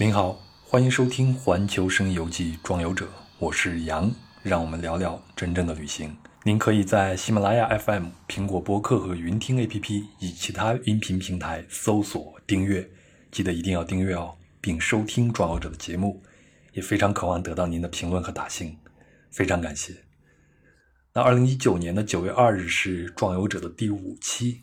您好，欢迎收听《环球声音游记·壮游者》，我是杨，让我们聊聊真正的旅行。您可以在喜马拉雅 FM、苹果播客和云听 APP 以其他音频平台搜索订阅，记得一定要订阅哦，并收听壮游者的节目。也非常渴望得到您的评论和打星，非常感谢。那二零一九年的九月二日是壮游者的第五期，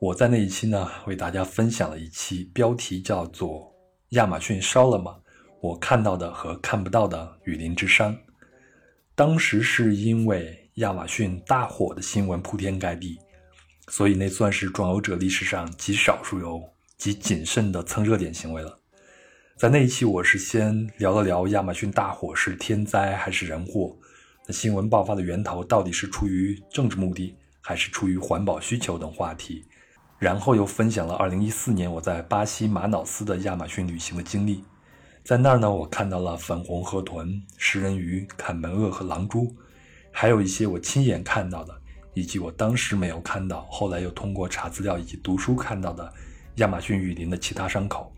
我在那一期呢为大家分享了一期，标题叫做。亚马逊烧了吗？我看到的和看不到的雨林之殇。当时是因为亚马逊大火的新闻铺天盖地，所以那算是壮游者历史上极少数有极谨慎的蹭热点行为了。在那一期，我是先聊了聊亚马逊大火是天灾还是人祸，那新闻爆发的源头到底是出于政治目的还是出于环保需求等话题。然后又分享了2014年我在巴西马瑙斯的亚马逊旅行的经历，在那儿呢，我看到了粉红河豚、食人鱼、坎门鳄和狼蛛，还有一些我亲眼看到的，以及我当时没有看到，后来又通过查资料以及读书看到的亚马逊雨林的其他伤口。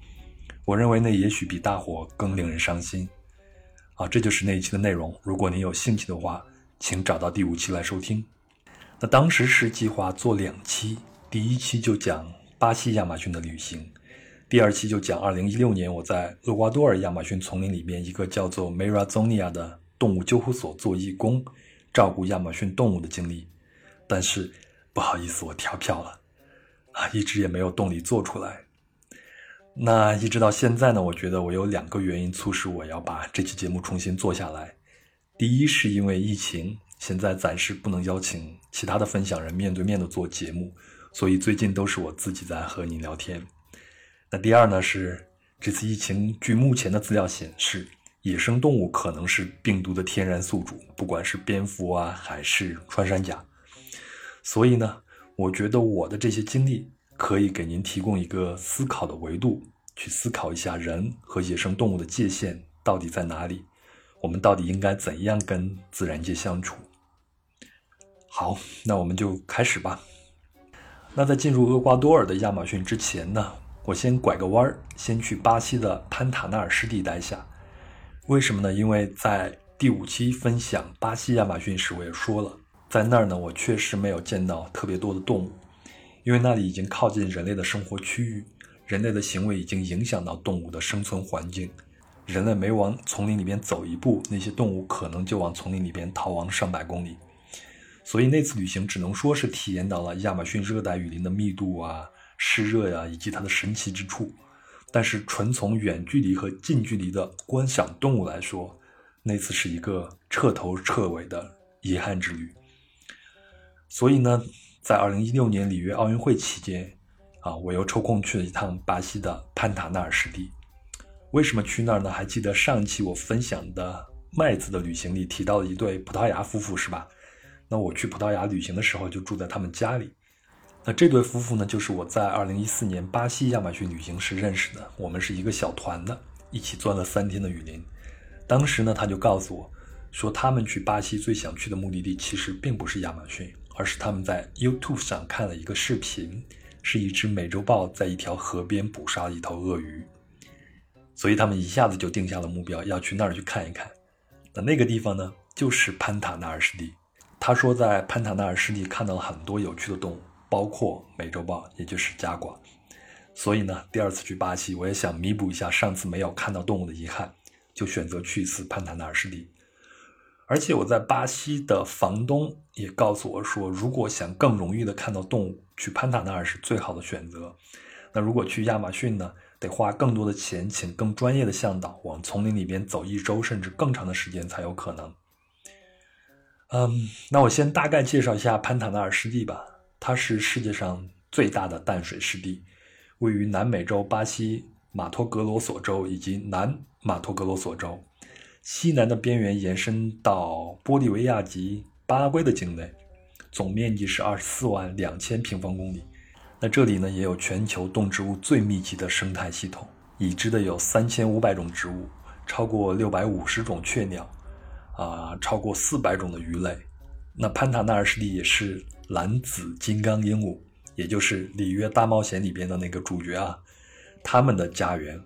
我认为那也许比大火更令人伤心。啊，这就是那一期的内容。如果您有兴趣的话，请找到第五期来收听。那当时是计划做两期。第一期就讲巴西亚马逊的旅行，第二期就讲2016年我在厄瓜多尔亚马逊丛林里面一个叫做 Marazonia 的动物救护所做义工，照顾亚马逊动物的经历。但是不好意思，我跳票了，啊，一直也没有动力做出来。那一直到现在呢，我觉得我有两个原因促使我要把这期节目重新做下来。第一是因为疫情，现在暂时不能邀请其他的分享人面对面的做节目。所以最近都是我自己在和您聊天。那第二呢是这次疫情，据目前的资料显示，野生动物可能是病毒的天然宿主，不管是蝙蝠啊还是穿山甲。所以呢，我觉得我的这些经历可以给您提供一个思考的维度，去思考一下人和野生动物的界限到底在哪里，我们到底应该怎样跟自然界相处。好，那我们就开始吧。那在进入厄瓜多尔的亚马逊之前呢，我先拐个弯儿，先去巴西的潘塔纳尔湿地待下。为什么呢？因为在第五期分享巴西亚马逊时，我也说了，在那儿呢，我确实没有见到特别多的动物，因为那里已经靠近人类的生活区域，人类的行为已经影响到动物的生存环境。人类每往丛林里边走一步，那些动物可能就往丛林里边逃亡上百公里。所以那次旅行只能说是体验到了亚马逊热带雨林的密度啊、湿热呀，以及它的神奇之处。但是纯从远距离和近距离的观赏动物来说，那次是一个彻头彻尾的遗憾之旅。所以呢，在2016年里约奥运会期间，啊，我又抽空去了一趟巴西的潘塔纳尔湿地。为什么去那儿呢？还记得上期我分享的麦子的旅行里提到的一对葡萄牙夫妇，是吧？那我去葡萄牙旅行的时候就住在他们家里。那这对夫妇呢，就是我在二零一四年巴西亚马逊旅行时认识的。我们是一个小团的，一起钻了三天的雨林。当时呢，他就告诉我，说他们去巴西最想去的目的地其实并不是亚马逊，而是他们在 YouTube 上看了一个视频，是一只美洲豹在一条河边捕杀了一头鳄鱼，所以他们一下子就定下了目标，要去那儿去看一看。那那个地方呢，就是潘塔纳尔湿地。他说，在潘塔纳尔湿地看到了很多有趣的动物，包括美洲豹，也就是加瓜。所以呢，第二次去巴西，我也想弥补一下上次没有看到动物的遗憾，就选择去一次潘塔纳尔湿地。而且我在巴西的房东也告诉我说，如果想更容易的看到动物，去潘塔纳尔是最好的选择。那如果去亚马逊呢，得花更多的钱，请更专业的向导往丛林里边走一周甚至更长的时间才有可能。嗯，那我先大概介绍一下潘塔纳尔湿地吧。它是世界上最大的淡水湿地，位于南美洲巴西马托格罗索州以及南马托格罗索州，西南的边缘延伸到玻利维亚及巴拉圭的境内，总面积是二十四万两千平方公里。那这里呢，也有全球动植物最密集的生态系统，已知的有三千五百种植物，超过六百五十种雀鸟。啊，超过四百种的鱼类。那潘塔纳尔湿地也是蓝紫金刚鹦鹉，也就是《里约大冒险》里边的那个主角啊，他们的家园。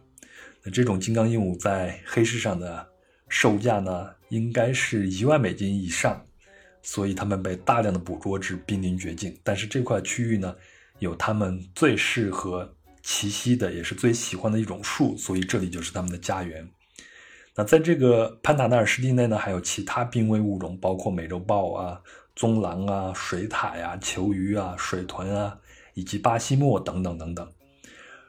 那这种金刚鹦鹉在黑市上的售价呢，应该是一万美金以上，所以它们被大量的捕捉至濒临绝境。但是这块区域呢，有它们最适合栖息的，也是最喜欢的一种树，所以这里就是它们的家园。那在这个潘塔纳尔湿地内呢，还有其他濒危物种，包括美洲豹啊、棕狼啊、水獭呀、球鱼啊、水豚啊，以及巴西貘等等等等。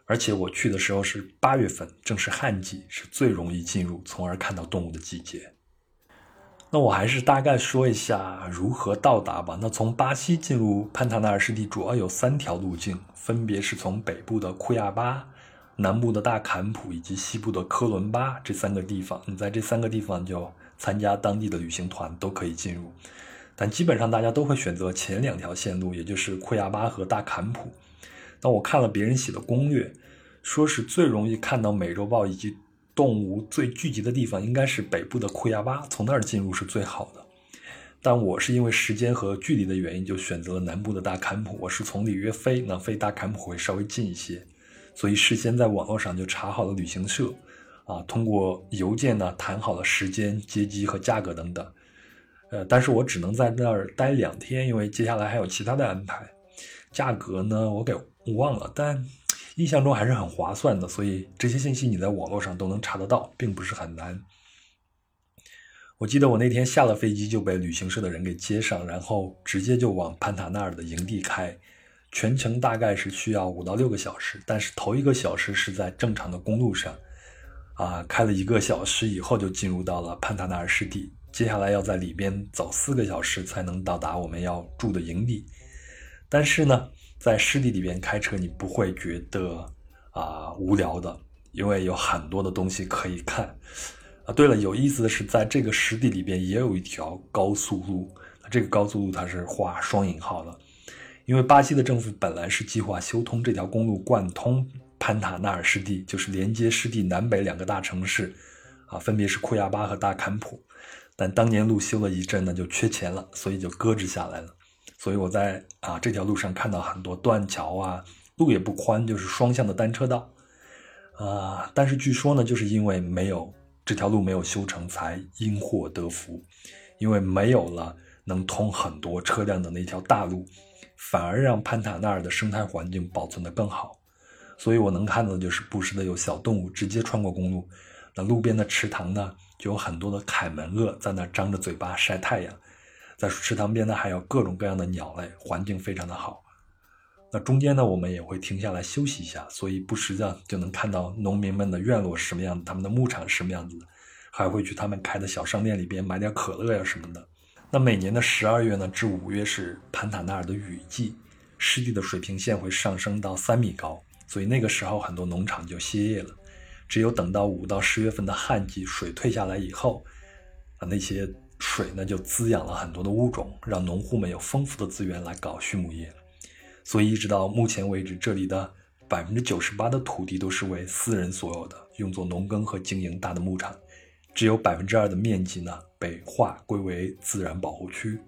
而且我去的时候是八月份，正是旱季，是最容易进入，从而看到动物的季节。那我还是大概说一下如何到达吧。那从巴西进入潘塔纳尔湿地，主要有三条路径，分别是从北部的库亚巴。南部的大坎普以及西部的科伦巴这三个地方，你在这三个地方就参加当地的旅行团都可以进入，但基本上大家都会选择前两条线路，也就是库亚巴和大坎普。但我看了别人写的攻略，说是最容易看到美洲豹以及动物最聚集的地方应该是北部的库亚巴，从那儿进入是最好的。但我是因为时间和距离的原因，就选择了南部的大坎普。我是从里约飞，那飞大坎普会稍微近一些。所以事先在网络上就查好了旅行社，啊，通过邮件呢谈好了时间、接机和价格等等，呃，但是我只能在那儿待两天，因为接下来还有其他的安排。价格呢我给忘了，但印象中还是很划算的。所以这些信息你在网络上都能查得到，并不是很难。我记得我那天下了飞机就被旅行社的人给接上，然后直接就往潘塔纳尔的营地开。全程大概是需要五到六个小时，但是头一个小时是在正常的公路上，啊，开了一个小时以后就进入到了潘塔纳尔湿地，接下来要在里边走四个小时才能到达我们要住的营地。但是呢，在湿地里边开车你不会觉得啊无聊的，因为有很多的东西可以看。啊，对了，有意思的是，在这个湿地里边也有一条高速路，这个高速路它是画双引号的。因为巴西的政府本来是计划修通这条公路，贯通潘塔纳尔湿地，就是连接湿地南北两个大城市，啊，分别是库亚巴和大坎普。但当年路修了一阵呢，就缺钱了，所以就搁置下来了。所以我在啊这条路上看到很多断桥啊，路也不宽，就是双向的单车道，啊，但是据说呢，就是因为没有这条路没有修成，才因祸得福，因为没有了能通很多车辆的那条大路。反而让潘塔纳尔的生态环境保存得更好，所以我能看到的就是不时的有小动物直接穿过公路。那路边的池塘呢，就有很多的凯门鳄在那张着嘴巴晒太阳。在池塘边呢，还有各种各样的鸟类，环境非常的好。那中间呢，我们也会停下来休息一下，所以不时的就能看到农民们的院落是什么样子，他们的牧场是什么样子的，还会去他们开的小商店里边买点可乐呀什么的。那每年的十二月呢至五月是潘塔纳尔的雨季，湿地的水平线会上升到三米高，所以那个时候很多农场就歇业了。只有等到五到十月份的旱季，水退下来以后，啊，那些水呢就滋养了很多的物种，让农户们有丰富的资源来搞畜牧业。所以一直到目前为止，这里的百分之九十八的土地都是为私人所有的，用作农耕和经营大的牧场。只有百分之二的面积呢被划归为自然保护区。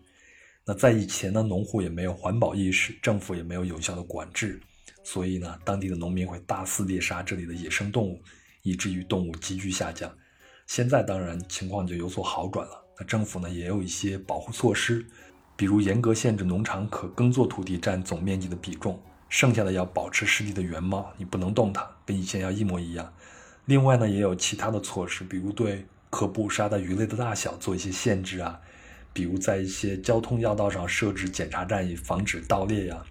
那在以前呢，农户也没有环保意识，政府也没有有效的管制，所以呢，当地的农民会大肆猎杀这里的野生动物，以至于动物急剧下降。现在当然情况就有所好转了。那政府呢也有一些保护措施，比如严格限制农场可耕作土地占总面积的比重，剩下的要保持湿地的原貌，你不能动它，跟以前要一模一样。另外呢，也有其他的措施，比如对可捕杀的鱼类的大小做一些限制啊，比如在一些交通要道上设置检查站，以防止盗猎呀。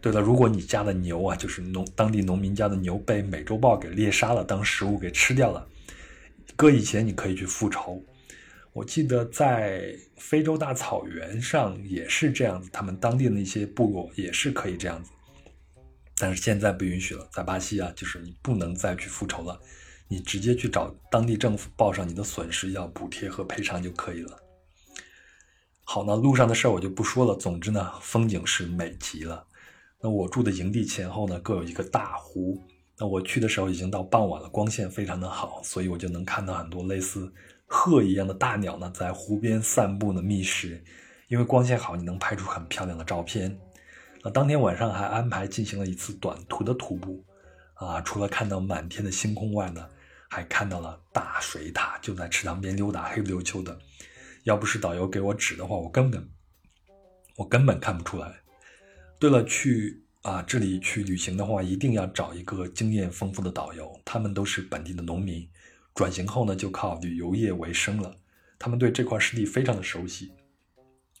对了，如果你家的牛啊，就是农当地农民家的牛被美洲豹给猎杀了，当食物给吃掉了，搁以前你可以去复仇。我记得在非洲大草原上也是这样子，他们当地的一些部落也是可以这样子，但是现在不允许了，在巴西啊，就是你不能再去复仇了。你直接去找当地政府报上你的损失，要补贴和赔偿就可以了。好，那路上的事儿我就不说了。总之呢，风景是美极了。那我住的营地前后呢，各有一个大湖。那我去的时候已经到傍晚了，光线非常的好，所以我就能看到很多类似鹤一样的大鸟呢，在湖边散步呢觅食。因为光线好，你能拍出很漂亮的照片。那当天晚上还安排进行了一次短途的徒步。啊，除了看到满天的星空外呢，还看到了大水獭就在池塘边溜达，黑不溜秋的。要不是导游给我指的话，我根本我根本看不出来。对了，去啊这里去旅行的话，一定要找一个经验丰富的导游，他们都是本地的农民，转型后呢就靠旅游业为生了。他们对这块湿地非常的熟悉，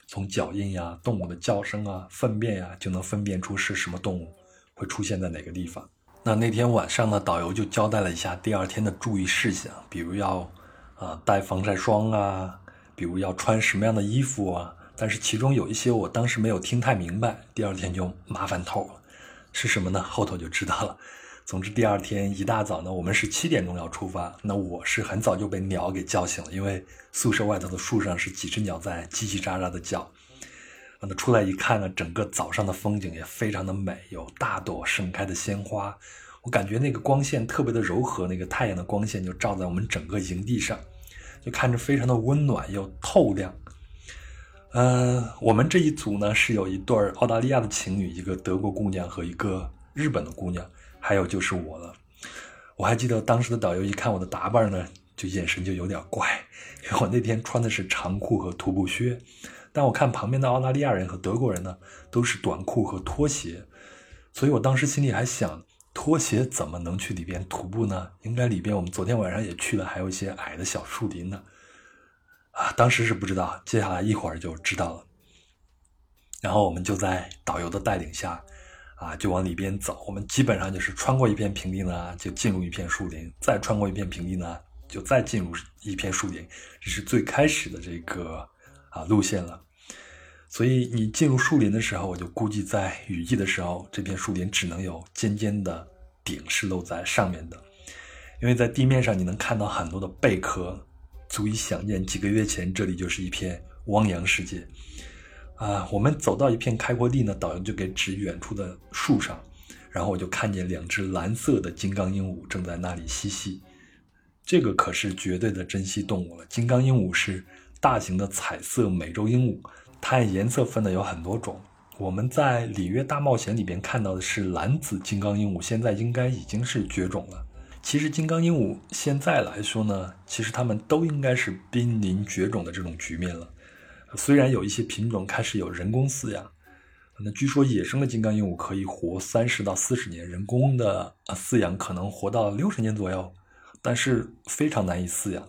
从脚印呀、动物的叫声啊、粪便呀，就能分辨出是什么动物会出现在哪个地方。那那天晚上呢，导游就交代了一下第二天的注意事项，比如要啊带防晒霜啊，比如要穿什么样的衣服啊。但是其中有一些我当时没有听太明白，第二天就麻烦透了。是什么呢？后头就知道了。总之，第二天一大早呢，我们是七点钟要出发。那我是很早就被鸟给叫醒了，因为宿舍外头的树上是几只鸟在叽叽喳喳的叫。那出来一看呢，整个早上的风景也非常的美，有大朵盛开的鲜花。我感觉那个光线特别的柔和，那个太阳的光线就照在我们整个营地上，就看着非常的温暖又透亮。嗯，我们这一组呢是有一对澳大利亚的情侣，一个德国姑娘和一个日本的姑娘。还有就是我了，我还记得当时的导游一看我的打扮呢，就眼神就有点怪，因为我那天穿的是长裤和徒步靴，但我看旁边的澳大利亚人和德国人呢，都是短裤和拖鞋，所以我当时心里还想，拖鞋怎么能去里边徒步呢？应该里边我们昨天晚上也去了，还有一些矮的小树林呢，啊，当时是不知道，接下来一会儿就知道了，然后我们就在导游的带领下。啊，就往里边走。我们基本上就是穿过一片平地呢，就进入一片树林；再穿过一片平地呢，就再进入一片树林。这是最开始的这个啊路线了。所以你进入树林的时候，我就估计在雨季的时候，这片树林只能有尖尖的顶是露在上面的，因为在地面上你能看到很多的贝壳，足以想见几个月前这里就是一片汪洋世界。啊，我们走到一片开阔地呢，导游就给指远处的树上，然后我就看见两只蓝色的金刚鹦鹉正在那里嬉戏。这个可是绝对的珍稀动物了。金刚鹦鹉是大型的彩色美洲鹦鹉，它颜色分的有很多种。我们在《里约大冒险》里边看到的是蓝紫金刚鹦鹉，现在应该已经是绝种了。其实金刚鹦鹉现在来说呢，其实它们都应该是濒临绝种的这种局面了。虽然有一些品种开始有人工饲养，那据说野生的金刚鹦鹉可以活三十到四十年，人工的啊饲养可能活到六十年左右，但是非常难以饲养。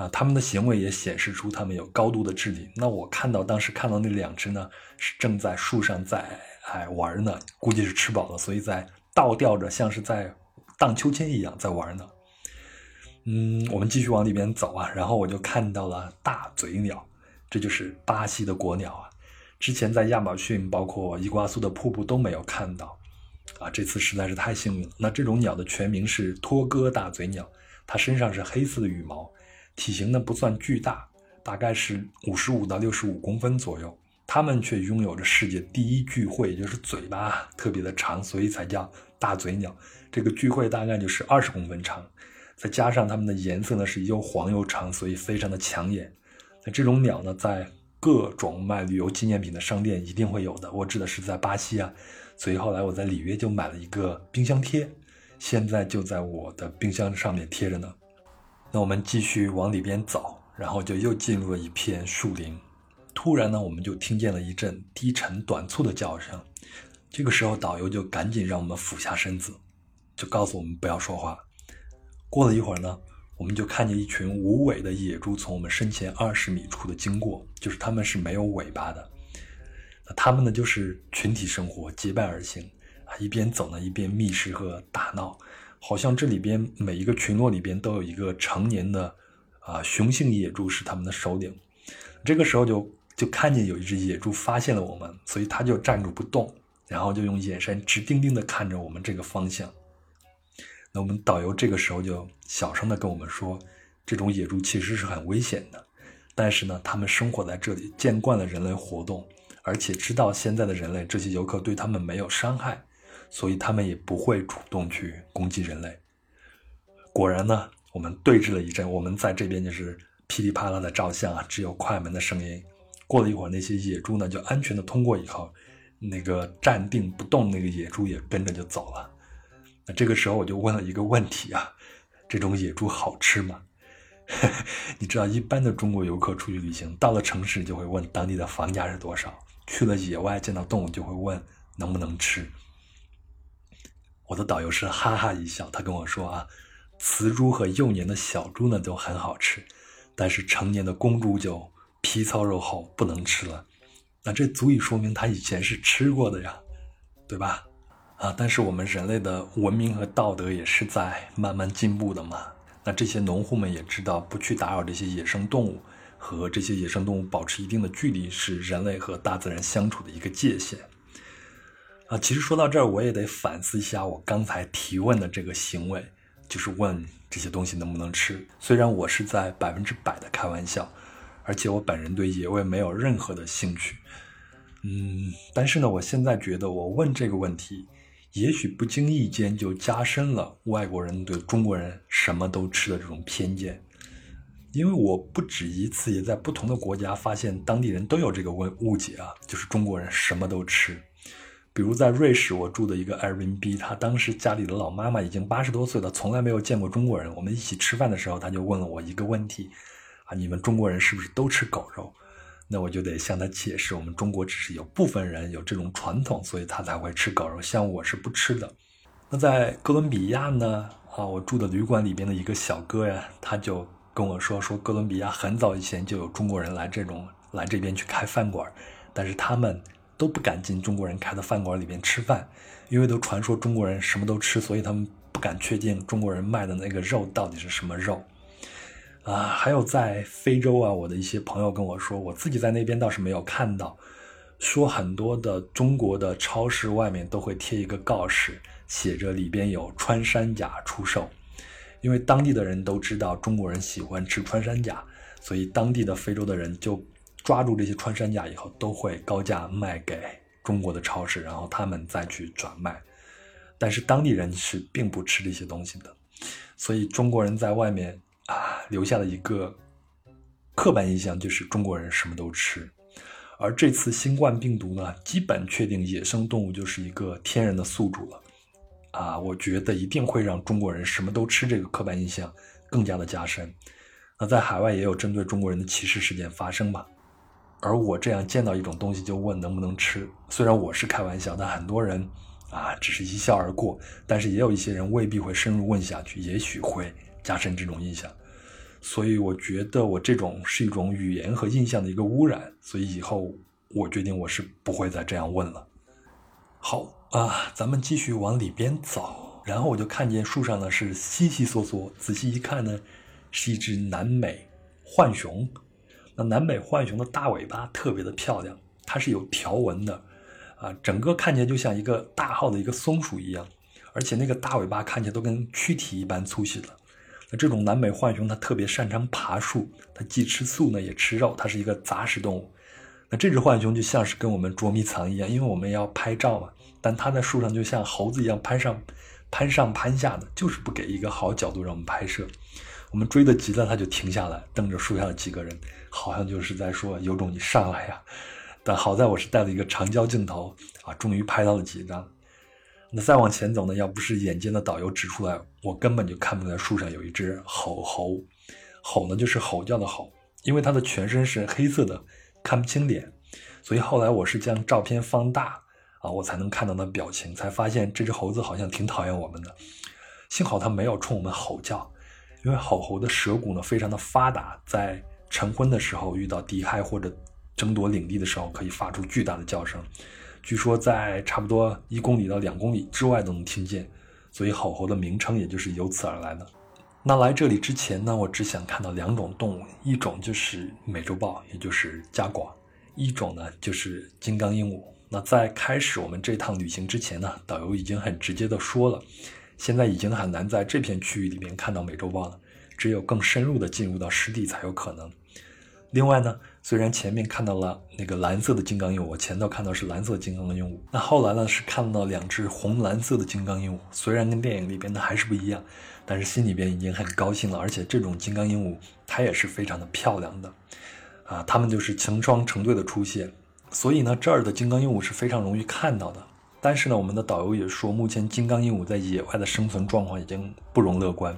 啊，它们的行为也显示出它们有高度的智力。那我看到当时看到那两只呢，是正在树上在哎玩呢，估计是吃饱了，所以在倒吊着，像是在荡秋千一样在玩呢。嗯，我们继续往里边走啊，然后我就看到了大嘴鸟。这就是巴西的国鸟啊！之前在亚马逊，包括伊瓜苏的瀑布都没有看到，啊，这次实在是太幸运了。那这种鸟的全名是托哥大嘴鸟，它身上是黑色的羽毛，体型呢不算巨大，大概是五十五到六十五公分左右。它们却拥有着世界第一巨喙，也就是嘴巴特别的长，所以才叫大嘴鸟。这个巨喙大概就是二十公分长，再加上它们的颜色呢是又黄又长，所以非常的抢眼。那这种鸟呢，在各种卖旅游纪念品的商店一定会有的。我指的是在巴西啊，所以后来我在里约就买了一个冰箱贴，现在就在我的冰箱上面贴着呢。那我们继续往里边走，然后就又进入了一片树林。突然呢，我们就听见了一阵低沉短促的叫声。这个时候，导游就赶紧让我们俯下身子，就告诉我们不要说话。过了一会儿呢。我们就看见一群无尾的野猪从我们身前二十米处的经过，就是它们是没有尾巴的。那它们呢，就是群体生活，结伴而行啊，一边走呢，一边觅食和打闹，好像这里边每一个群落里边都有一个成年的啊雄性野猪是他们的首领。这个时候就就看见有一只野猪发现了我们，所以它就站住不动，然后就用眼神直盯盯的看着我们这个方向。那我们导游这个时候就小声的跟我们说，这种野猪其实是很危险的，但是呢，他们生活在这里，见惯了人类活动，而且知道现在的人类这些游客对他们没有伤害，所以他们也不会主动去攻击人类。果然呢，我们对峙了一阵，我们在这边就是噼里啪啦的照相啊，只有快门的声音。过了一会儿，那些野猪呢就安全的通过以后，那个站定不动那个野猪也跟着就走了。这个时候我就问了一个问题啊，这种野猪好吃吗？你知道，一般的中国游客出去旅行，到了城市就会问当地的房价是多少；去了野外见到动物就会问能不能吃。我的导游是哈哈一笑，他跟我说啊，雌猪和幼年的小猪呢都很好吃，但是成年的公猪就皮糙肉厚，不能吃了。那这足以说明他以前是吃过的呀，对吧？啊，但是我们人类的文明和道德也是在慢慢进步的嘛。那这些农户们也知道，不去打扰这些野生动物，和这些野生动物保持一定的距离，是人类和大自然相处的一个界限。啊，其实说到这儿，我也得反思一下我刚才提问的这个行为，就是问这些东西能不能吃。虽然我是在百分之百的开玩笑，而且我本人对野味没有任何的兴趣。嗯，但是呢，我现在觉得我问这个问题。也许不经意间就加深了外国人对中国人什么都吃的这种偏见，因为我不止一次也在不同的国家发现当地人都有这个问误解啊，就是中国人什么都吃。比如在瑞士，我住的一个 Airbnb，他当时家里的老妈妈已经八十多岁了，从来没有见过中国人。我们一起吃饭的时候，他就问了我一个问题：啊，你们中国人是不是都吃狗肉？那我就得向他解释，我们中国只是有部分人有这种传统，所以他才会吃狗肉，像我是不吃的。那在哥伦比亚呢？啊，我住的旅馆里边的一个小哥呀，他就跟我说，说哥伦比亚很早以前就有中国人来这种来这边去开饭馆，但是他们都不敢进中国人开的饭馆里边吃饭，因为都传说中国人什么都吃，所以他们不敢确定中国人卖的那个肉到底是什么肉。啊，还有在非洲啊，我的一些朋友跟我说，我自己在那边倒是没有看到，说很多的中国的超市外面都会贴一个告示，写着里边有穿山甲出售，因为当地的人都知道中国人喜欢吃穿山甲，所以当地的非洲的人就抓住这些穿山甲以后，都会高价卖给中国的超市，然后他们再去转卖，但是当地人是并不吃这些东西的，所以中国人在外面。啊，留下了一个刻板印象，就是中国人什么都吃。而这次新冠病毒呢，基本确定野生动物就是一个天然的宿主了。啊，我觉得一定会让中国人什么都吃这个刻板印象更加的加深。那在海外也有针对中国人的歧视事件发生吧？而我这样见到一种东西就问能不能吃，虽然我是开玩笑，但很多人啊只是一笑而过。但是也有一些人未必会深入问下去，也许会加深这种印象。所以我觉得我这种是一种语言和印象的一个污染，所以以后我决定我是不会再这样问了。好啊，咱们继续往里边走，然后我就看见树上呢是稀稀索索，仔细一看呢，是一只南美浣熊。南北浣熊的大尾巴特别的漂亮，它是有条纹的，啊，整个看起来就像一个大号的一个松鼠一样，而且那个大尾巴看起来都跟躯体一般粗细了。那这种南北浣熊，它特别擅长爬树，它既吃素呢，也吃肉，它是一个杂食动物。那这只浣熊就像是跟我们捉迷藏一样，因为我们要拍照嘛，但它在树上就像猴子一样攀上、攀上、攀下的，就是不给一个好角度让我们拍摄。我们追得急了，它就停下来，瞪着树下的几个人，好像就是在说：“有种你上来呀！” 但好在我是带了一个长焦镜头啊，终于拍到了几张。那再往前走呢？要不是眼尖的导游指出来，我根本就看不出来树上有一只吼猴。吼呢，就是吼叫的吼，因为它的全身是黑色的，看不清脸。所以后来我是将照片放大啊，我才能看到那表情，才发现这只猴子好像挺讨厌我们的。幸好它没有冲我们吼叫，因为吼猴的舌骨呢非常的发达，在晨昏的时候遇到敌害或者争夺领地的时候，可以发出巨大的叫声。据说在差不多一公里到两公里之外都能听见，所以吼猴的名称也就是由此而来的。那来这里之前呢，我只想看到两种动物，一种就是美洲豹，也就是加广；一种呢就是金刚鹦鹉。那在开始我们这趟旅行之前呢，导游已经很直接的说了，现在已经很难在这片区域里面看到美洲豹了，只有更深入的进入到湿地才有可能。另外呢，虽然前面看到了那个蓝色的金刚鹦鹉，我前头看到是蓝色金刚鹦鹉，那后来呢是看到两只红蓝色的金刚鹦鹉，虽然跟电影里边的还是不一样，但是心里边已经很高兴了。而且这种金刚鹦鹉它也是非常的漂亮的，啊，它们就是成双成对的出现，所以呢这儿的金刚鹦鹉是非常容易看到的。但是呢，我们的导游也说，目前金刚鹦鹉在野外的生存状况已经不容乐观。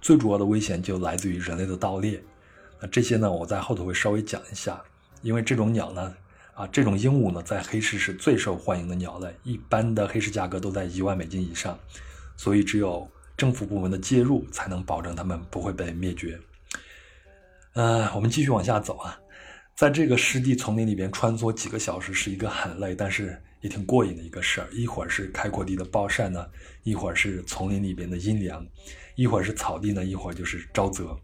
最主要的危险就来自于人类的盗猎。那这些呢，我在后头会稍微讲一下，因为这种鸟呢，啊，这种鹦鹉呢，在黑市是最受欢迎的鸟类，一般的黑市价格都在一万美金以上，所以只有政府部门的介入，才能保证它们不会被灭绝。呃，我们继续往下走啊，在这个湿地丛林里边穿梭几个小时是一个很累，但是也挺过瘾的一个事儿。一会儿是开阔地的暴晒呢，一会儿是丛林里边的阴凉，一会儿是草地呢，一会儿就是沼泽。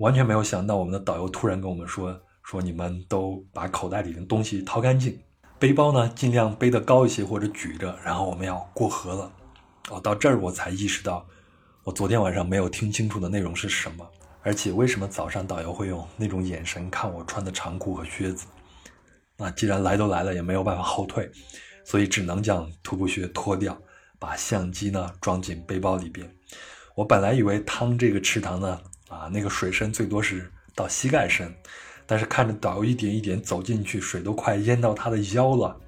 完全没有想到，我们的导游突然跟我们说：“说你们都把口袋里的东西掏干净，背包呢尽量背得高一些或者举着，然后我们要过河了。”哦，到这儿我才意识到，我昨天晚上没有听清楚的内容是什么。而且为什么早上导游会用那种眼神看我穿的长裤和靴子？那既然来都来了，也没有办法后退，所以只能将徒步靴脱掉，把相机呢装进背包里边。我本来以为汤这个池塘呢，啊那个水深最多是到膝盖深，但是看着导游一点一点走进去，水都快淹到他的腰了，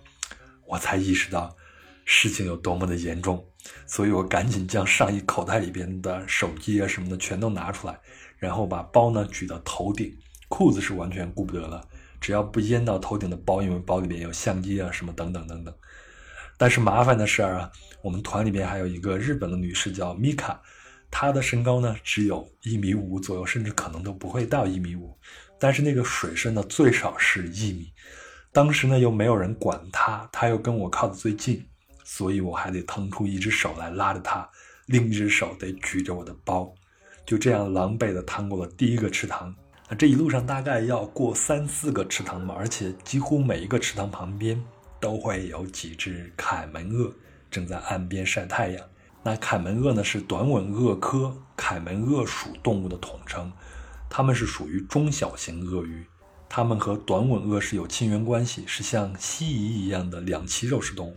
我才意识到事情有多么的严重。所以我赶紧将上衣口袋里边的手机啊什么的全都拿出来。然后把包呢举到头顶，裤子是完全顾不得了，只要不淹到头顶的包，因为包里面有相机啊什么等等等等。但是麻烦的事儿啊，我们团里边还有一个日本的女士叫米卡，他的身高呢只有一米五左右，甚至可能都不会到一米五。但是那个水深呢最少是一米，当时呢又没有人管他，他又跟我靠得最近，所以我还得腾出一只手来拉着他，另一只手得举着我的包。就这样狼狈地趟过了第一个池塘，那这一路上大概要过三四个池塘嘛，而且几乎每一个池塘旁边都会有几只凯门鳄正在岸边晒太阳。那凯门鳄呢是短吻鳄科凯门鳄属动物的统称，它们是属于中小型鳄鱼，它们和短吻鳄是有亲缘关系，是像蜥蜴一样的两栖肉食动物。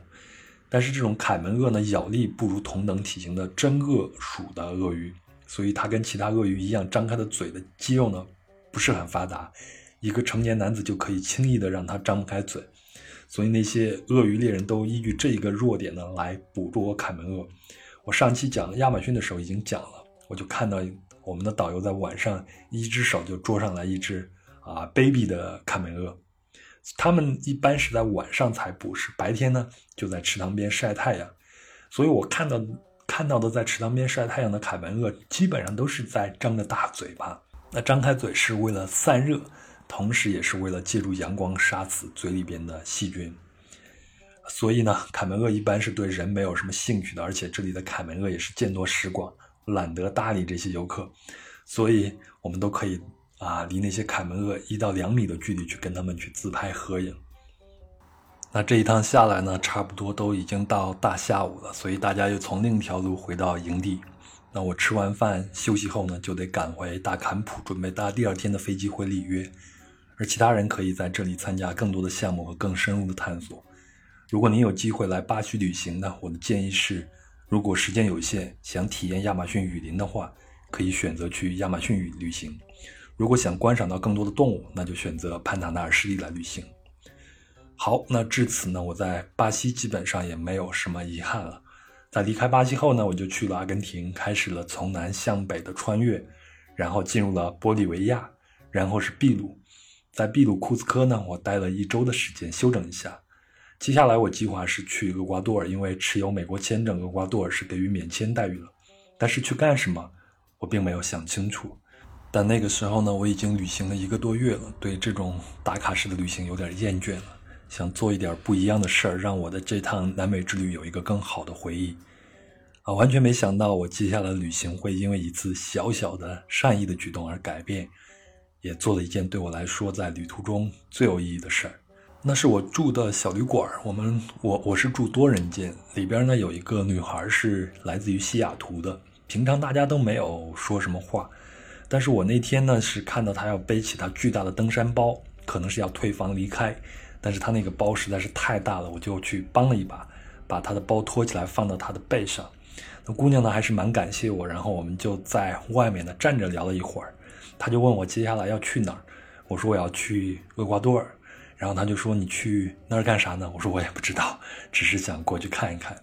但是这种凯门鳄呢咬力不如同等体型的真鳄属的鳄鱼。所以它跟其他鳄鱼一样，张开的嘴的肌肉呢不是很发达，一个成年男子就可以轻易的让它张不开嘴。所以那些鳄鱼猎人都依据这一个弱点呢来捕捉凯门鳄。我上期讲亚马逊的时候已经讲了，我就看到我们的导游在晚上一只手就捉上来一只啊 baby 的凯门鳄。他们一般是在晚上才捕食，白天呢就在池塘边晒太阳。所以我看到。看到的在池塘边晒太阳的凯门鳄，基本上都是在张着大嘴巴。那张开嘴是为了散热，同时也是为了借助阳光杀死嘴里边的细菌。所以呢，凯门鳄一般是对人没有什么兴趣的，而且这里的凯门鳄也是见多识广，懒得搭理这些游客。所以我们都可以啊，离那些凯门鳄一到两米的距离去跟他们去自拍合影。那这一趟下来呢，差不多都已经到大下午了，所以大家又从另一条路回到营地。那我吃完饭休息后呢，就得赶回大坎普，准备搭第二天的飞机回里约。而其他人可以在这里参加更多的项目和更深入的探索。如果您有机会来巴西旅行呢，我的建议是，如果时间有限，想体验亚马逊雨林的话，可以选择去亚马逊雨旅行；如果想观赏到更多的动物，那就选择潘塔纳尔湿地来旅行。好，那至此呢，我在巴西基本上也没有什么遗憾了。在离开巴西后呢，我就去了阿根廷，开始了从南向北的穿越，然后进入了玻利维亚，然后是秘鲁。在秘鲁库斯科呢，我待了一周的时间休整一下。接下来我计划是去厄瓜多尔，因为持有美国签证，厄瓜多尔是给予免签待遇了。但是去干什么，我并没有想清楚。但那个时候呢，我已经旅行了一个多月了，对这种打卡式的旅行有点厌倦了。想做一点不一样的事儿，让我的这趟南美之旅有一个更好的回忆啊！完全没想到，我接下来的旅行会因为一次小小的善意的举动而改变，也做了一件对我来说在旅途中最有意义的事儿。那是我住的小旅馆，我们我我是住多人间，里边呢有一个女孩是来自于西雅图的，平常大家都没有说什么话，但是我那天呢是看到她要背起她巨大的登山包，可能是要退房离开。但是他那个包实在是太大了，我就去帮了一把，把他的包托起来放到他的背上。那姑娘呢还是蛮感谢我，然后我们就在外面呢站着聊了一会儿。她就问我接下来要去哪儿，我说我要去厄瓜多尔。然后他就说你去那儿干啥呢？我说我也不知道，只是想过去看一看。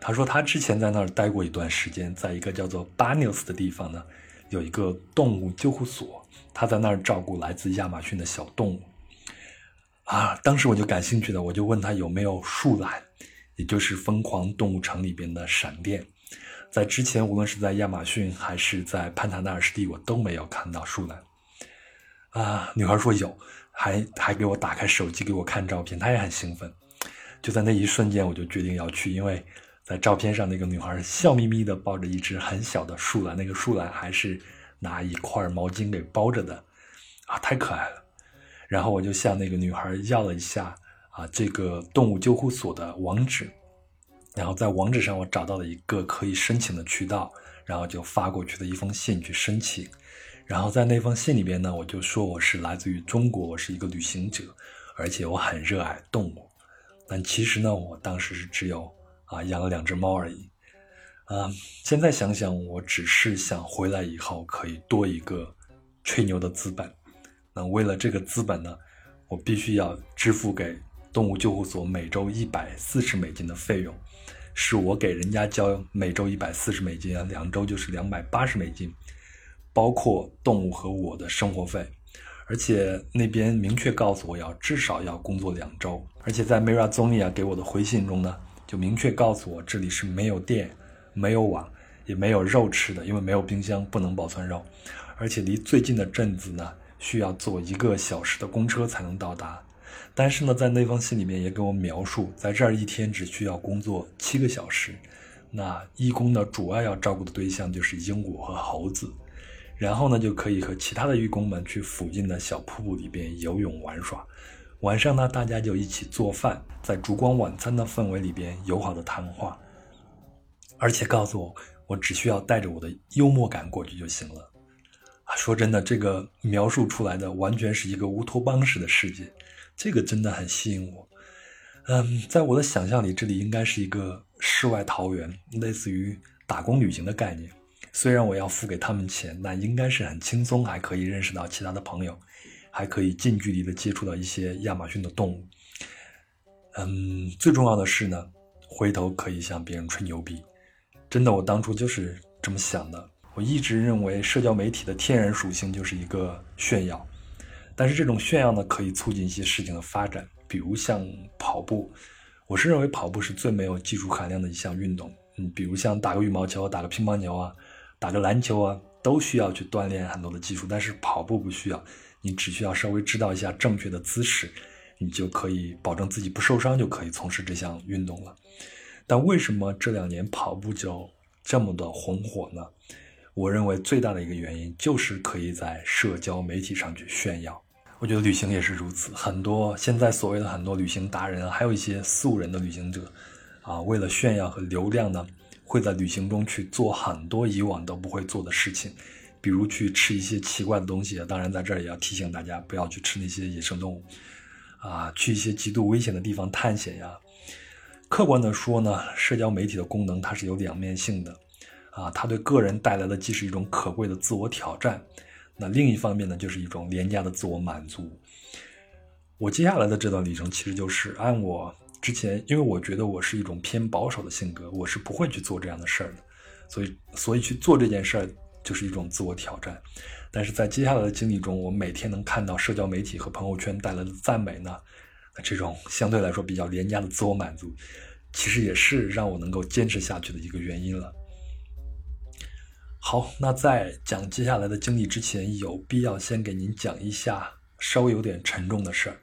他说他之前在那儿待过一段时间，在一个叫做巴纽斯的地方呢，有一个动物救护所，他在那儿照顾来自亚马逊的小动物。啊，当时我就感兴趣的，我就问他有没有树懒，也就是《疯狂动物城》里边的闪电。在之前，无论是在亚马逊还是在潘塔纳尔湿地，我都没有看到树懒。啊，女孩说有，还还给我打开手机给我看照片，她也很兴奋。就在那一瞬间，我就决定要去，因为在照片上那个女孩笑眯眯的抱着一只很小的树懒，那个树懒还是拿一块毛巾给包着的，啊，太可爱了。然后我就向那个女孩要了一下啊，这个动物救护所的网址，然后在网址上我找到了一个可以申请的渠道，然后就发过去的一封信去申请。然后在那封信里边呢，我就说我是来自于中国，我是一个旅行者，而且我很热爱动物。但其实呢，我当时是只有啊养了两只猫而已。啊，现在想想，我只是想回来以后可以多一个吹牛的资本。那为了这个资本呢，我必须要支付给动物救护所每周一百四十美金的费用，是我给人家交每周一百四十美金啊，两周就是两百八十美金，包括动物和我的生活费，而且那边明确告诉我要至少要工作两周，而且在 Mira Zonia 给我的回信中呢，就明确告诉我这里是没有电、没有网、也没有肉吃的，因为没有冰箱不能保存肉，而且离最近的镇子呢。需要坐一个小时的公车才能到达，但是呢，在那封信里面也给我描述，在这儿一天只需要工作七个小时。那义工呢，主要要照顾的对象就是鹦鹉和猴子，然后呢，就可以和其他的义工们去附近的小瀑布里边游泳玩耍。晚上呢，大家就一起做饭，在烛光晚餐的氛围里边友好的谈话，而且告诉我，我只需要带着我的幽默感过去就行了。说真的，这个描述出来的完全是一个乌托邦式的世界，这个真的很吸引我。嗯，在我的想象里，这里应该是一个世外桃源，类似于打工旅行的概念。虽然我要付给他们钱，但应该是很轻松，还可以认识到其他的朋友，还可以近距离的接触到一些亚马逊的动物。嗯，最重要的是呢，回头可以向别人吹牛逼。真的，我当初就是这么想的。我一直认为，社交媒体的天然属性就是一个炫耀，但是这种炫耀呢，可以促进一些事情的发展，比如像跑步。我是认为跑步是最没有技术含量的一项运动。嗯，比如像打个羽毛球、打个乒乓球啊、打个篮球啊，都需要去锻炼很多的技术，但是跑步不需要，你只需要稍微知道一下正确的姿势，你就可以保证自己不受伤，就可以从事这项运动了。但为什么这两年跑步就这么的红火呢？我认为最大的一个原因就是可以在社交媒体上去炫耀。我觉得旅行也是如此，很多现在所谓的很多旅行达人，还有一些素人的旅行者，啊，为了炫耀和流量呢，会在旅行中去做很多以往都不会做的事情，比如去吃一些奇怪的东西。当然，在这儿也要提醒大家不要去吃那些野生动物，啊，去一些极度危险的地方探险呀。客观的说呢，社交媒体的功能它是有两面性的。啊，它对个人带来的既是一种可贵的自我挑战，那另一方面呢，就是一种廉价的自我满足。我接下来的这段旅程，其实就是按我之前，因为我觉得我是一种偏保守的性格，我是不会去做这样的事儿的，所以，所以去做这件事儿就是一种自我挑战。但是在接下来的经历中，我每天能看到社交媒体和朋友圈带来的赞美呢，这种相对来说比较廉价的自我满足，其实也是让我能够坚持下去的一个原因了。好，那在讲接下来的经历之前，有必要先给您讲一下稍微有点沉重的事儿。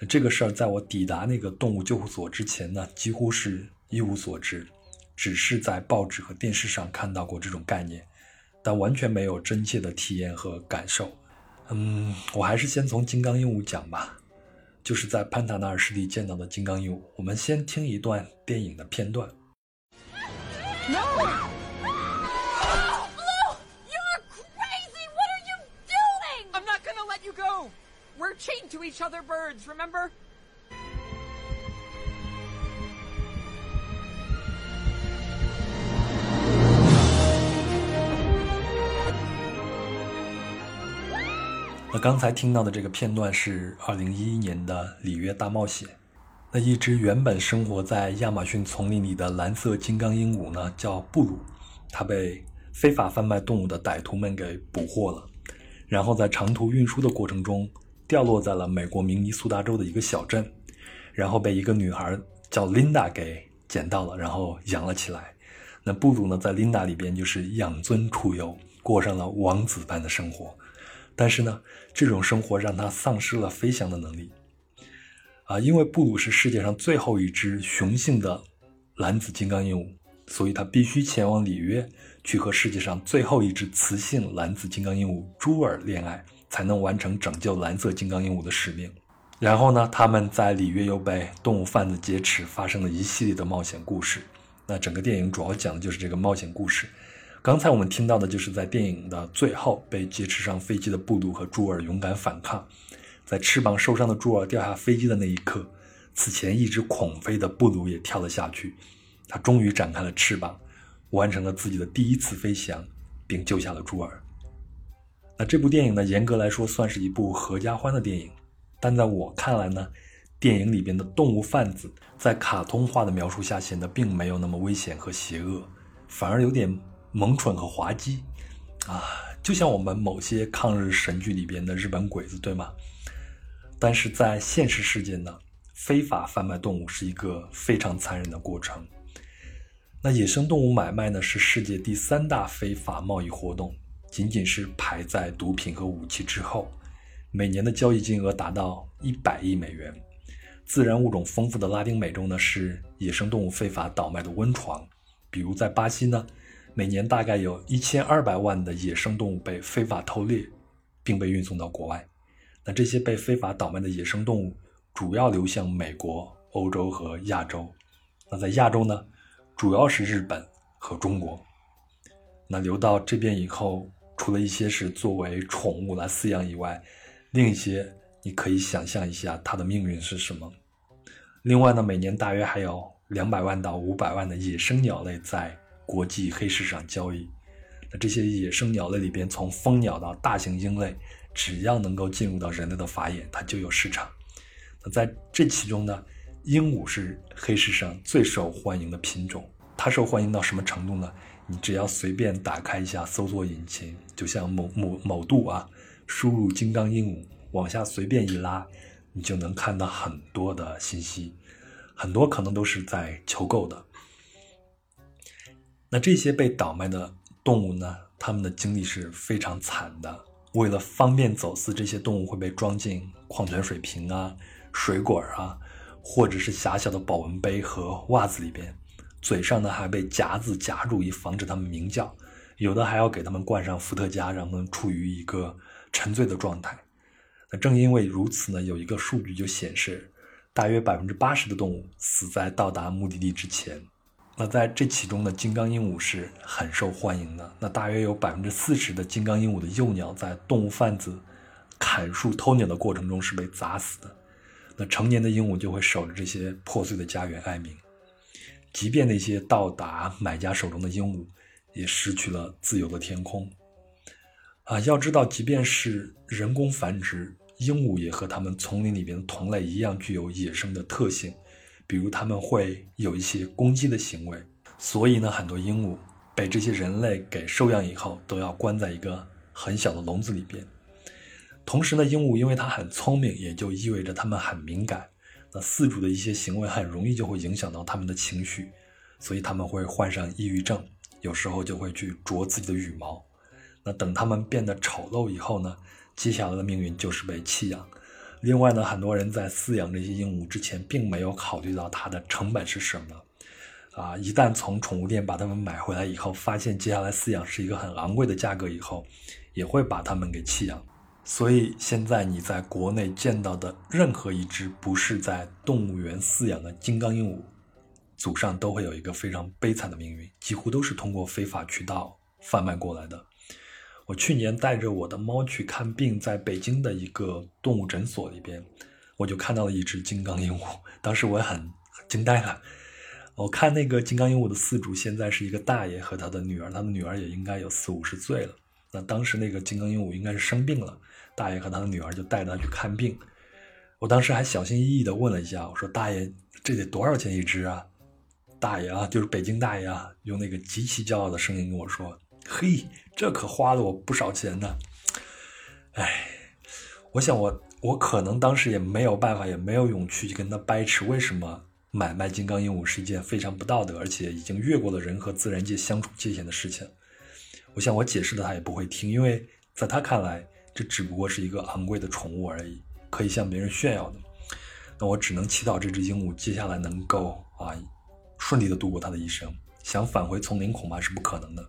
那这个事儿在我抵达那个动物救护所之前呢，几乎是一无所知，只是在报纸和电视上看到过这种概念，但完全没有真切的体验和感受。嗯，我还是先从金刚鹦鹉讲吧，就是在潘塔纳尔湿地见到的金刚鹦鹉。我们先听一段电影的片段。Chained to each other birds, remember? 那刚才听到的这个片段是二零一一年的《里约大冒险》。那一只原本生活在亚马逊丛林里的蓝色金刚鹦鹉呢，叫布鲁，它被非法贩卖动物的歹徒们给捕获了，然后在长途运输的过程中掉落在了美国明尼苏达州的一个小镇，然后被一个女孩叫琳达给捡到了，然后养了起来。那布鲁呢，在琳达里边就是养尊处优，过上了王子般的生活。但是呢，这种生活让他丧失了飞翔的能力。啊，因为布鲁是世界上最后一只雄性的蓝紫金刚鹦鹉，所以他必须前往里约去和世界上最后一只雌性蓝紫金刚鹦鹉朱尔恋爱，才能完成拯救蓝色金刚鹦鹉的使命。然后呢，他们在里约又被动物贩子劫持，发生了一系列的冒险故事。那整个电影主要讲的就是这个冒险故事。刚才我们听到的就是在电影的最后被劫持上飞机的布鲁和朱尔勇敢反抗。在翅膀受伤的朱尔掉下飞机的那一刻，此前一直恐飞的布鲁也跳了下去。他终于展开了翅膀，完成了自己的第一次飞翔，并救下了朱尔。那这部电影呢，严格来说算是一部合家欢的电影，但在我看来呢，电影里边的动物贩子在卡通化的描述下显得并没有那么危险和邪恶，反而有点萌蠢和滑稽啊，就像我们某些抗日神剧里边的日本鬼子，对吗？但是在现实世界呢，非法贩卖动物是一个非常残忍的过程。那野生动物买卖呢，是世界第三大非法贸易活动，仅仅是排在毒品和武器之后，每年的交易金额达到一百亿美元。自然物种丰富的拉丁美洲呢，是野生动物非法倒卖的温床。比如在巴西呢，每年大概有一千二百万的野生动物被非法偷猎，并被运送到国外。那这些被非法倒卖的野生动物，主要流向美国、欧洲和亚洲。那在亚洲呢，主要是日本和中国。那流到这边以后，除了一些是作为宠物来饲养以外，另一些你可以想象一下它的命运是什么。另外呢，每年大约还有两百万到五百万的野生鸟类在国际黑市上交易。那这些野生鸟类里边，从蜂鸟到大型鹰类。只要能够进入到人类的法眼，它就有市场。那在这其中呢，鹦鹉是黑市上最受欢迎的品种。它受欢迎到什么程度呢？你只要随便打开一下搜索引擎，就像某某某度啊，输入“金刚鹦鹉”，往下随便一拉，你就能看到很多的信息，很多可能都是在求购的。那这些被倒卖的动物呢，它们的经历是非常惨的。为了方便走私，这些动物会被装进矿泉水瓶啊、水果啊，或者是狭小的保温杯和袜子里边，嘴上呢还被夹子夹住，以防止它们鸣叫。有的还要给它们灌上伏特加，让它们处于一个沉醉的状态。那正因为如此呢，有一个数据就显示，大约百分之八十的动物死在到达目的地之前。那在这其中呢，金刚鹦鹉是很受欢迎的。那大约有百分之四十的金刚鹦鹉的幼鸟在动物贩子砍树偷鸟的过程中是被砸死的。那成年的鹦鹉就会守着这些破碎的家园哀鸣。即便那些到达买家手中的鹦鹉，也失去了自由的天空。啊，要知道，即便是人工繁殖，鹦鹉也和它们丛林里边的同类一样，具有野生的特性。比如他们会有一些攻击的行为，所以呢，很多鹦鹉被这些人类给收养以后，都要关在一个很小的笼子里边。同时呢，鹦鹉因为它很聪明，也就意味着它们很敏感。那饲主的一些行为很容易就会影响到它们的情绪，所以他们会患上抑郁症，有时候就会去啄自己的羽毛。那等它们变得丑陋以后呢，接下来的命运就是被弃养。另外呢，很多人在饲养这些鹦鹉之前，并没有考虑到它的成本是什么，啊，一旦从宠物店把它们买回来以后，发现接下来饲养是一个很昂贵的价格以后，也会把它们给弃养。所以现在你在国内见到的任何一只不是在动物园饲养的金刚鹦鹉，祖上都会有一个非常悲惨的命运，几乎都是通过非法渠道贩卖过来的。我去年带着我的猫去看病，在北京的一个动物诊所里边，我就看到了一只金刚鹦鹉。当时我也很惊呆了。我看那个金刚鹦鹉的饲主现在是一个大爷和他的女儿，他的女儿也应该有四五十岁了。那当时那个金刚鹦鹉应该是生病了，大爷和他的女儿就带他去看病。我当时还小心翼翼地问了一下，我说：“大爷，这得多少钱一只啊？”大爷啊，就是北京大爷啊，用那个极其骄傲的声音跟我说。嘿，这可花了我不少钱呢。哎，我想我我可能当时也没有办法，也没有勇气去跟他掰扯为什么买卖金刚鹦鹉是一件非常不道德，而且已经越过了人和自然界相处界限的事情。我想我解释的他也不会听，因为在他看来，这只不过是一个昂贵的宠物而已，可以向别人炫耀的。那我只能祈祷这只鹦鹉接下来能够啊顺利的度过它的一生。想返回丛林恐怕是不可能的。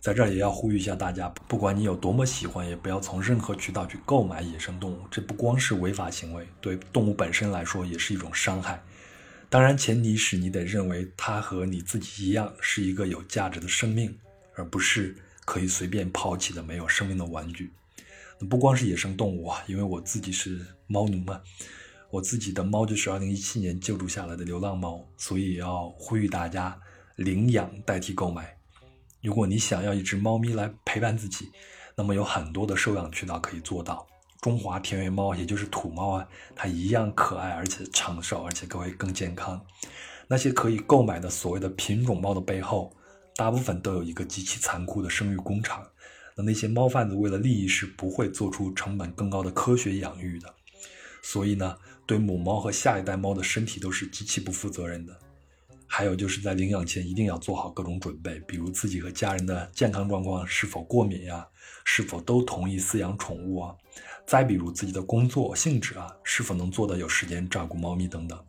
在这儿也要呼吁一下大家，不管你有多么喜欢，也不要从任何渠道去购买野生动物。这不光是违法行为，对动物本身来说也是一种伤害。当然，前提是你得认为它和你自己一样是一个有价值的生命，而不是可以随便抛弃的没有生命的玩具。不光是野生动物啊，因为我自己是猫奴嘛。我自己的猫就是二零一七年救助下来的流浪猫，所以要呼吁大家领养代替购买。如果你想要一只猫咪来陪伴自己，那么有很多的收养渠道可以做到。中华田园猫，也就是土猫啊，它一样可爱，而且长寿，而且会更健康。那些可以购买的所谓的品种猫的背后，大部分都有一个极其残酷的生育工厂。那些猫贩子为了利益是不会做出成本更高的科学养育的。所以呢。对母猫和下一代猫的身体都是极其不负责任的。还有就是在领养前一定要做好各种准备，比如自己和家人的健康状况是否过敏呀，是否都同意饲养宠物啊，再比如自己的工作性质啊，是否能做到有时间照顾猫咪等等。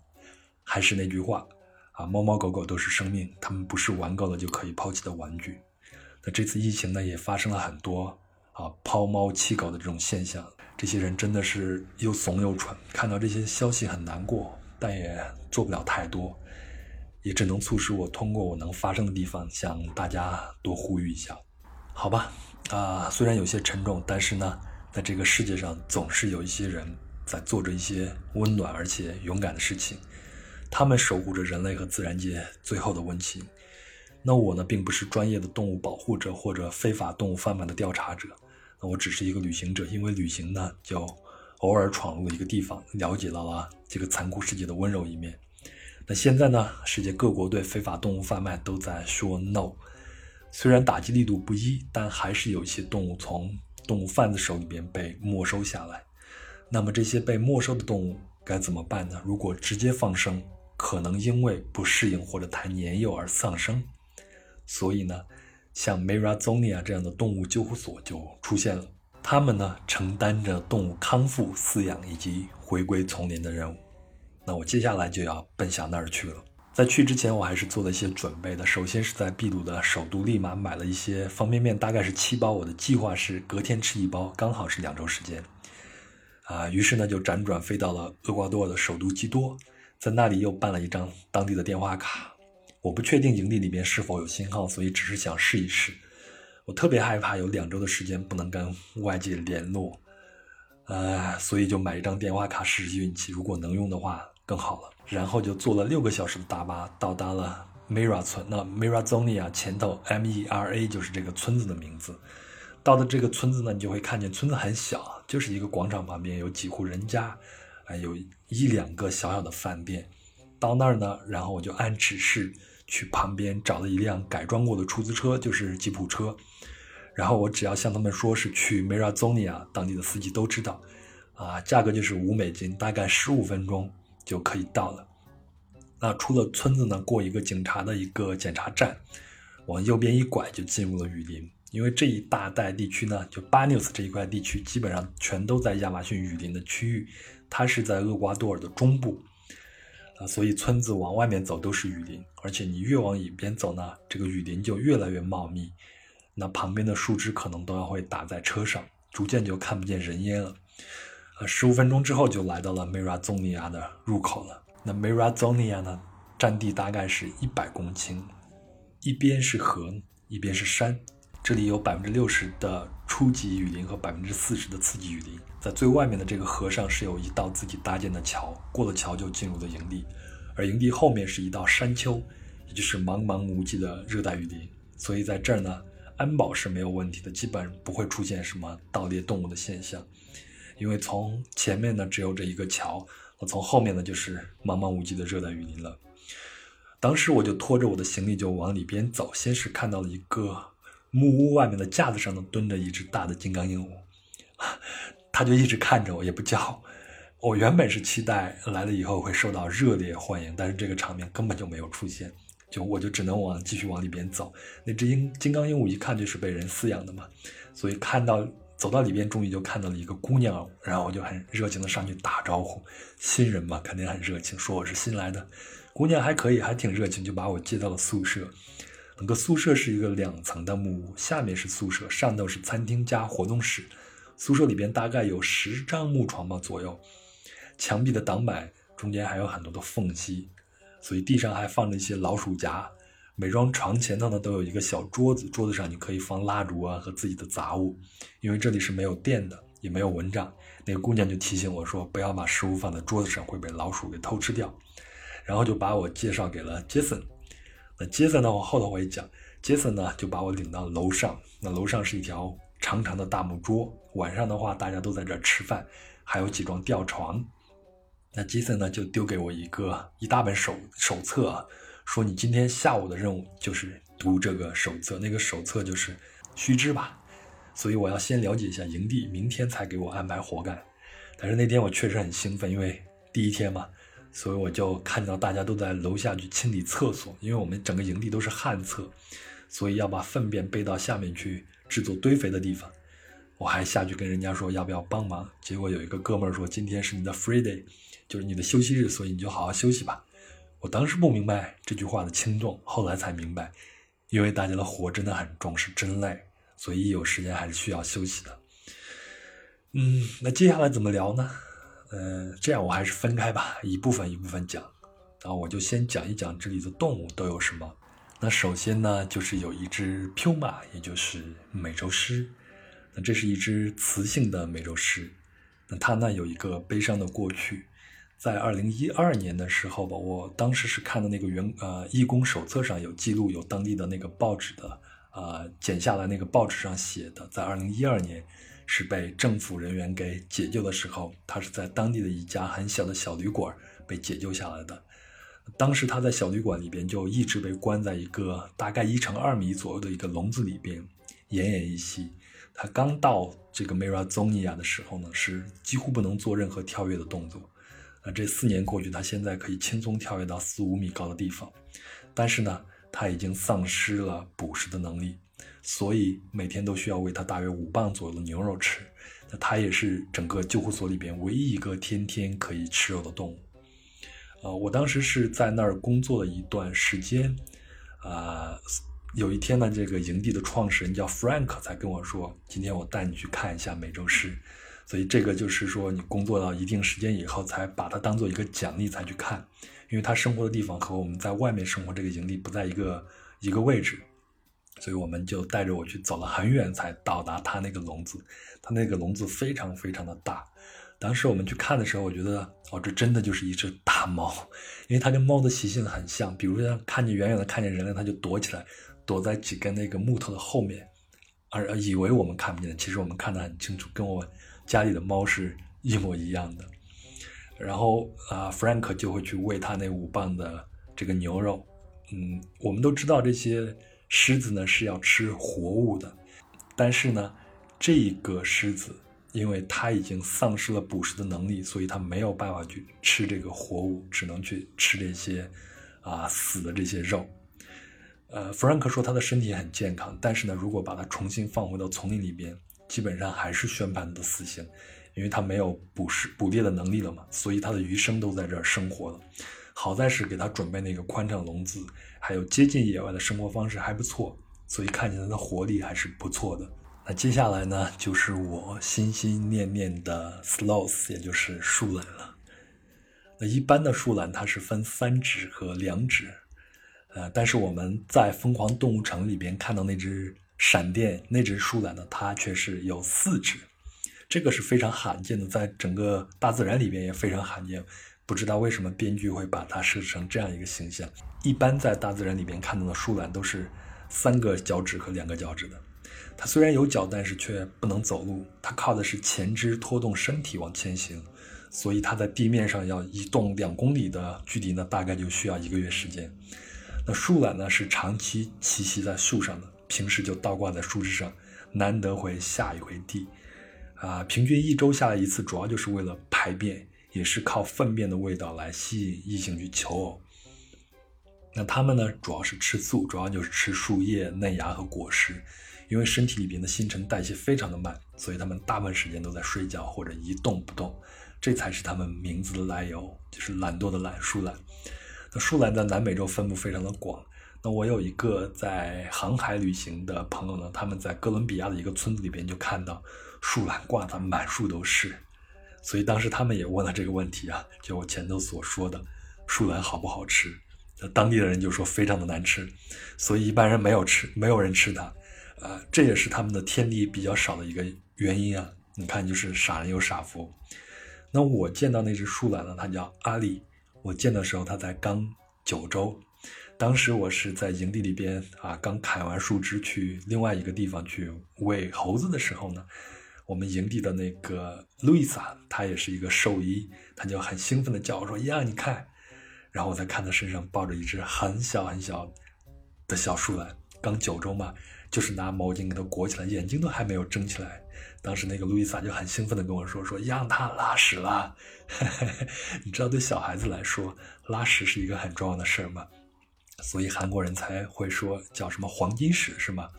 还是那句话啊，猫猫狗狗都是生命，它们不是玩够了就可以抛弃的玩具。那这次疫情呢，也发生了很多啊抛猫弃狗的这种现象。这些人真的是又怂又蠢，看到这些消息很难过，但也做不了太多，也只能促使我通过我能发声的地方向大家多呼吁一下，好吧？啊，虽然有些沉重，但是呢，在这个世界上总是有一些人在做着一些温暖而且勇敢的事情，他们守护着人类和自然界最后的温情。那我呢，并不是专业的动物保护者或者非法动物贩卖的调查者。那我只是一个旅行者，因为旅行呢，就偶尔闯入了一个地方，了解到了这个残酷世界的温柔一面。那现在呢，世界各国对非法动物贩卖都在说 no，虽然打击力度不一，但还是有一些动物从动物贩子手里边被没收下来。那么这些被没收的动物该怎么办呢？如果直接放生，可能因为不适应或者太年幼而丧生，所以呢？像 Mirazonia 这样的动物救护所就出现了，他们呢承担着动物康复、饲养以及回归丛林的任务。那我接下来就要奔向那儿去了。在去之前，我还是做了一些准备的。首先是在秘鲁的首都利马买了一些方便面，大概是七包。我的计划是隔天吃一包，刚好是两周时间。啊，于是呢就辗转飞到了厄瓜多尔的首都基多，在那里又办了一张当地的电话卡。我不确定营地里面是否有信号，所以只是想试一试。我特别害怕有两周的时间不能跟外界联络，呃，所以就买一张电话卡试试运气。如果能用的话更好了。然后就坐了六个小时的大巴到达了 Mira 村。那 Mirazonia 前头 M E R A 就是这个村子的名字。到了这个村子呢，你就会看见村子很小，就是一个广场旁边有几户人家，还有一两个小小的饭店。到那儿呢，然后我就按指示。去旁边找了一辆改装过的出租车，就是吉普车。然后我只要向他们说是去 Mirazonia，当地的司机都知道。啊，价格就是五美金，大概十五分钟就可以到了。那出了村子呢，过一个警察的一个检查站，往右边一拐就进入了雨林。因为这一大带地区呢，就巴纽斯这一块地区，基本上全都在亚马逊雨林的区域。它是在厄瓜多尔的中部。啊，所以村子往外面走都是雨林，而且你越往里边走呢，这个雨林就越来越茂密，那旁边的树枝可能都要会打在车上，逐渐就看不见人烟了。啊，十五分钟之后就来到了 Mirazonia 的入口了。那 Mirazonia 呢，占地大概是一百公顷，一边是河，一边是山。这里有百分之六十的初级雨林和百分之四十的次级雨林，在最外面的这个河上是有一道自己搭建的桥，过了桥就进入了营地，而营地后面是一道山丘，也就是茫茫无际的热带雨林。所以在这儿呢，安保是没有问题的，基本不会出现什么盗猎动物的现象，因为从前面呢只有这一个桥，那从后面呢就是茫茫无际的热带雨林了。当时我就拖着我的行李就往里边走，先是看到了一个。木屋外面的架子上呢蹲着一只大的金刚鹦鹉，他就一直看着我，也不叫。我原本是期待来了以后会受到热烈欢迎，但是这个场面根本就没有出现，就我就只能往继续往里边走。那只鹰金刚鹦鹉一看就是被人饲养的嘛，所以看到走到里边，终于就看到了一个姑娘，然后我就很热情的上去打招呼。新人嘛，肯定很热情，说我是新来的。姑娘还可以，还挺热情，就把我接到了宿舍。整个宿舍是一个两层的木屋，下面是宿舍，上头是餐厅加活动室。宿舍里边大概有十张木床吧左右，墙壁的挡板中间还有很多的缝隙，所以地上还放着一些老鼠夹。每张床前头呢都有一个小桌子，桌子上你可以放蜡烛啊和自己的杂物。因为这里是没有电的，也没有蚊帐，那个姑娘就提醒我说不要把食物放在桌子上，会被老鼠给偷吃掉。然后就把我介绍给了杰森。那杰森呢？我后头会讲。杰森呢，就把我领到楼上。那楼上是一条长长的大木桌。晚上的话，大家都在这吃饭，还有几张吊床。那杰森呢，就丢给我一个一大本手手册，说你今天下午的任务就是读这个手册。那个手册就是须知吧，所以我要先了解一下营地，明天才给我安排活干。但是那天我确实很兴奋，因为第一天嘛。所以我就看到大家都在楼下去清理厕所，因为我们整个营地都是旱厕，所以要把粪便背到下面去制作堆肥的地方。我还下去跟人家说要不要帮忙，结果有一个哥们儿说今天是你的 free day，就是你的休息日，所以你就好好休息吧。我当时不明白这句话的轻重，后来才明白，因为大家的活真的很重，是真累，所以一有时间还是需要休息的。嗯，那接下来怎么聊呢？呃，这样我还是分开吧，一部分一部分讲。然后我就先讲一讲这里的动物都有什么。那首先呢，就是有一只 puma，也就是美洲狮。那这是一只雌性的美洲狮。那它呢有一个悲伤的过去，在二零一二年的时候吧，我当时是看的那个员呃义工手册上有记录，有当地的那个报纸的呃剪下来那个报纸上写的，在二零一二年。是被政府人员给解救的时候，他是在当地的一家很小的小旅馆被解救下来的。当时他在小旅馆里边就一直被关在一个大概一乘二米左右的一个笼子里边，奄奄一息。他刚到这个梅拉宗尼亚的时候呢，是几乎不能做任何跳跃的动作。那，这四年过去，他现在可以轻松跳跃到四五米高的地方，但是呢，他已经丧失了捕食的能力。所以每天都需要喂它大约五磅左右的牛肉吃，那它也是整个救护所里边唯一一个天天可以吃肉的动物。呃，我当时是在那儿工作了一段时间，啊，有一天呢，这个营地的创始人叫 Frank 才跟我说，今天我带你去看一下美洲狮。所以这个就是说，你工作到一定时间以后，才把它当做一个奖励才去看，因为它生活的地方和我们在外面生活这个营地不在一个一个位置。所以我们就带着我去走了很远，才到达他那个笼子。他那个笼子非常非常的大。当时我们去看的时候，我觉得哦，这真的就是一只大猫，因为它跟猫的习性很像。比如说，看见远远的看见人类，它就躲起来，躲在几根那个木头的后面，而以为我们看不见。其实我们看得很清楚，跟我家里的猫是一模一样的。然后啊，Frank 就会去喂它那五磅的这个牛肉。嗯，我们都知道这些。狮子呢是要吃活物的，但是呢，这个狮子因为它已经丧失了捕食的能力，所以它没有办法去吃这个活物，只能去吃这些啊死的这些肉。呃，弗兰克说他的身体很健康，但是呢，如果把它重新放回到丛林里边，基本上还是宣判的死刑，因为他没有捕食捕猎的能力了嘛，所以他的余生都在这儿生活了。好在是给他准备那个宽敞笼子，还有接近野外的生活方式还不错，所以看起来的活力还是不错的。那接下来呢，就是我心心念念的 sloth，也就是树懒了。那一般的树懒它是分三指和两指，呃，但是我们在疯狂动物城里边看到那只闪电那只树懒呢，它却是有四指，这个是非常罕见的，在整个大自然里边也非常罕见。不知道为什么编剧会把它设置成这样一个形象。一般在大自然里边看到的树懒都是三个脚趾和两个脚趾的。它虽然有脚，但是却不能走路，它靠的是前肢拖动身体往前行。所以它在地面上要移动两公里的距离呢，大概就需要一个月时间。那树懒呢是长期栖息在树上的，平时就倒挂在树枝上，难得会下一回地。啊，平均一周下来一次，主要就是为了排便，也是靠粪便的味道来吸引异性去求偶。那它们呢，主要是吃素，主要就是吃树叶、嫩芽和果实。因为身体里边的新陈代谢非常的慢，所以它们大部分时间都在睡觉或者一动不动。这才是它们名字的来由，就是懒惰的懒，树懒。那树懒在南美洲分布非常的广。那我有一个在航海旅行的朋友呢，他们在哥伦比亚的一个村子里边就看到。树懒挂的满树都是，所以当时他们也问了这个问题啊，就我前头所说的，树懒好不好吃？那当地的人就说非常的难吃，所以一般人没有吃，没有人吃它，啊，这也是他们的天敌比较少的一个原因啊。你看，就是傻人有傻福。那我见到那只树懒呢，它叫阿里，我见的时候它才刚九周，当时我是在营地里边啊，刚砍完树枝去另外一个地方去喂猴子的时候呢。我们营地的那个路易萨，她也是一个兽医，她就很兴奋的叫我说：“呀，你看！”然后我再看她身上抱着一只很小很小的小树懒，刚九周嘛，就是拿毛巾给它裹起来，眼睛都还没有睁起来。当时那个路易莎就很兴奋的跟我说：“说让他拉屎了。”你知道，对小孩子来说，拉屎是一个很重要的事儿吗？所以韩国人才会说叫什么黄金屎，是吗？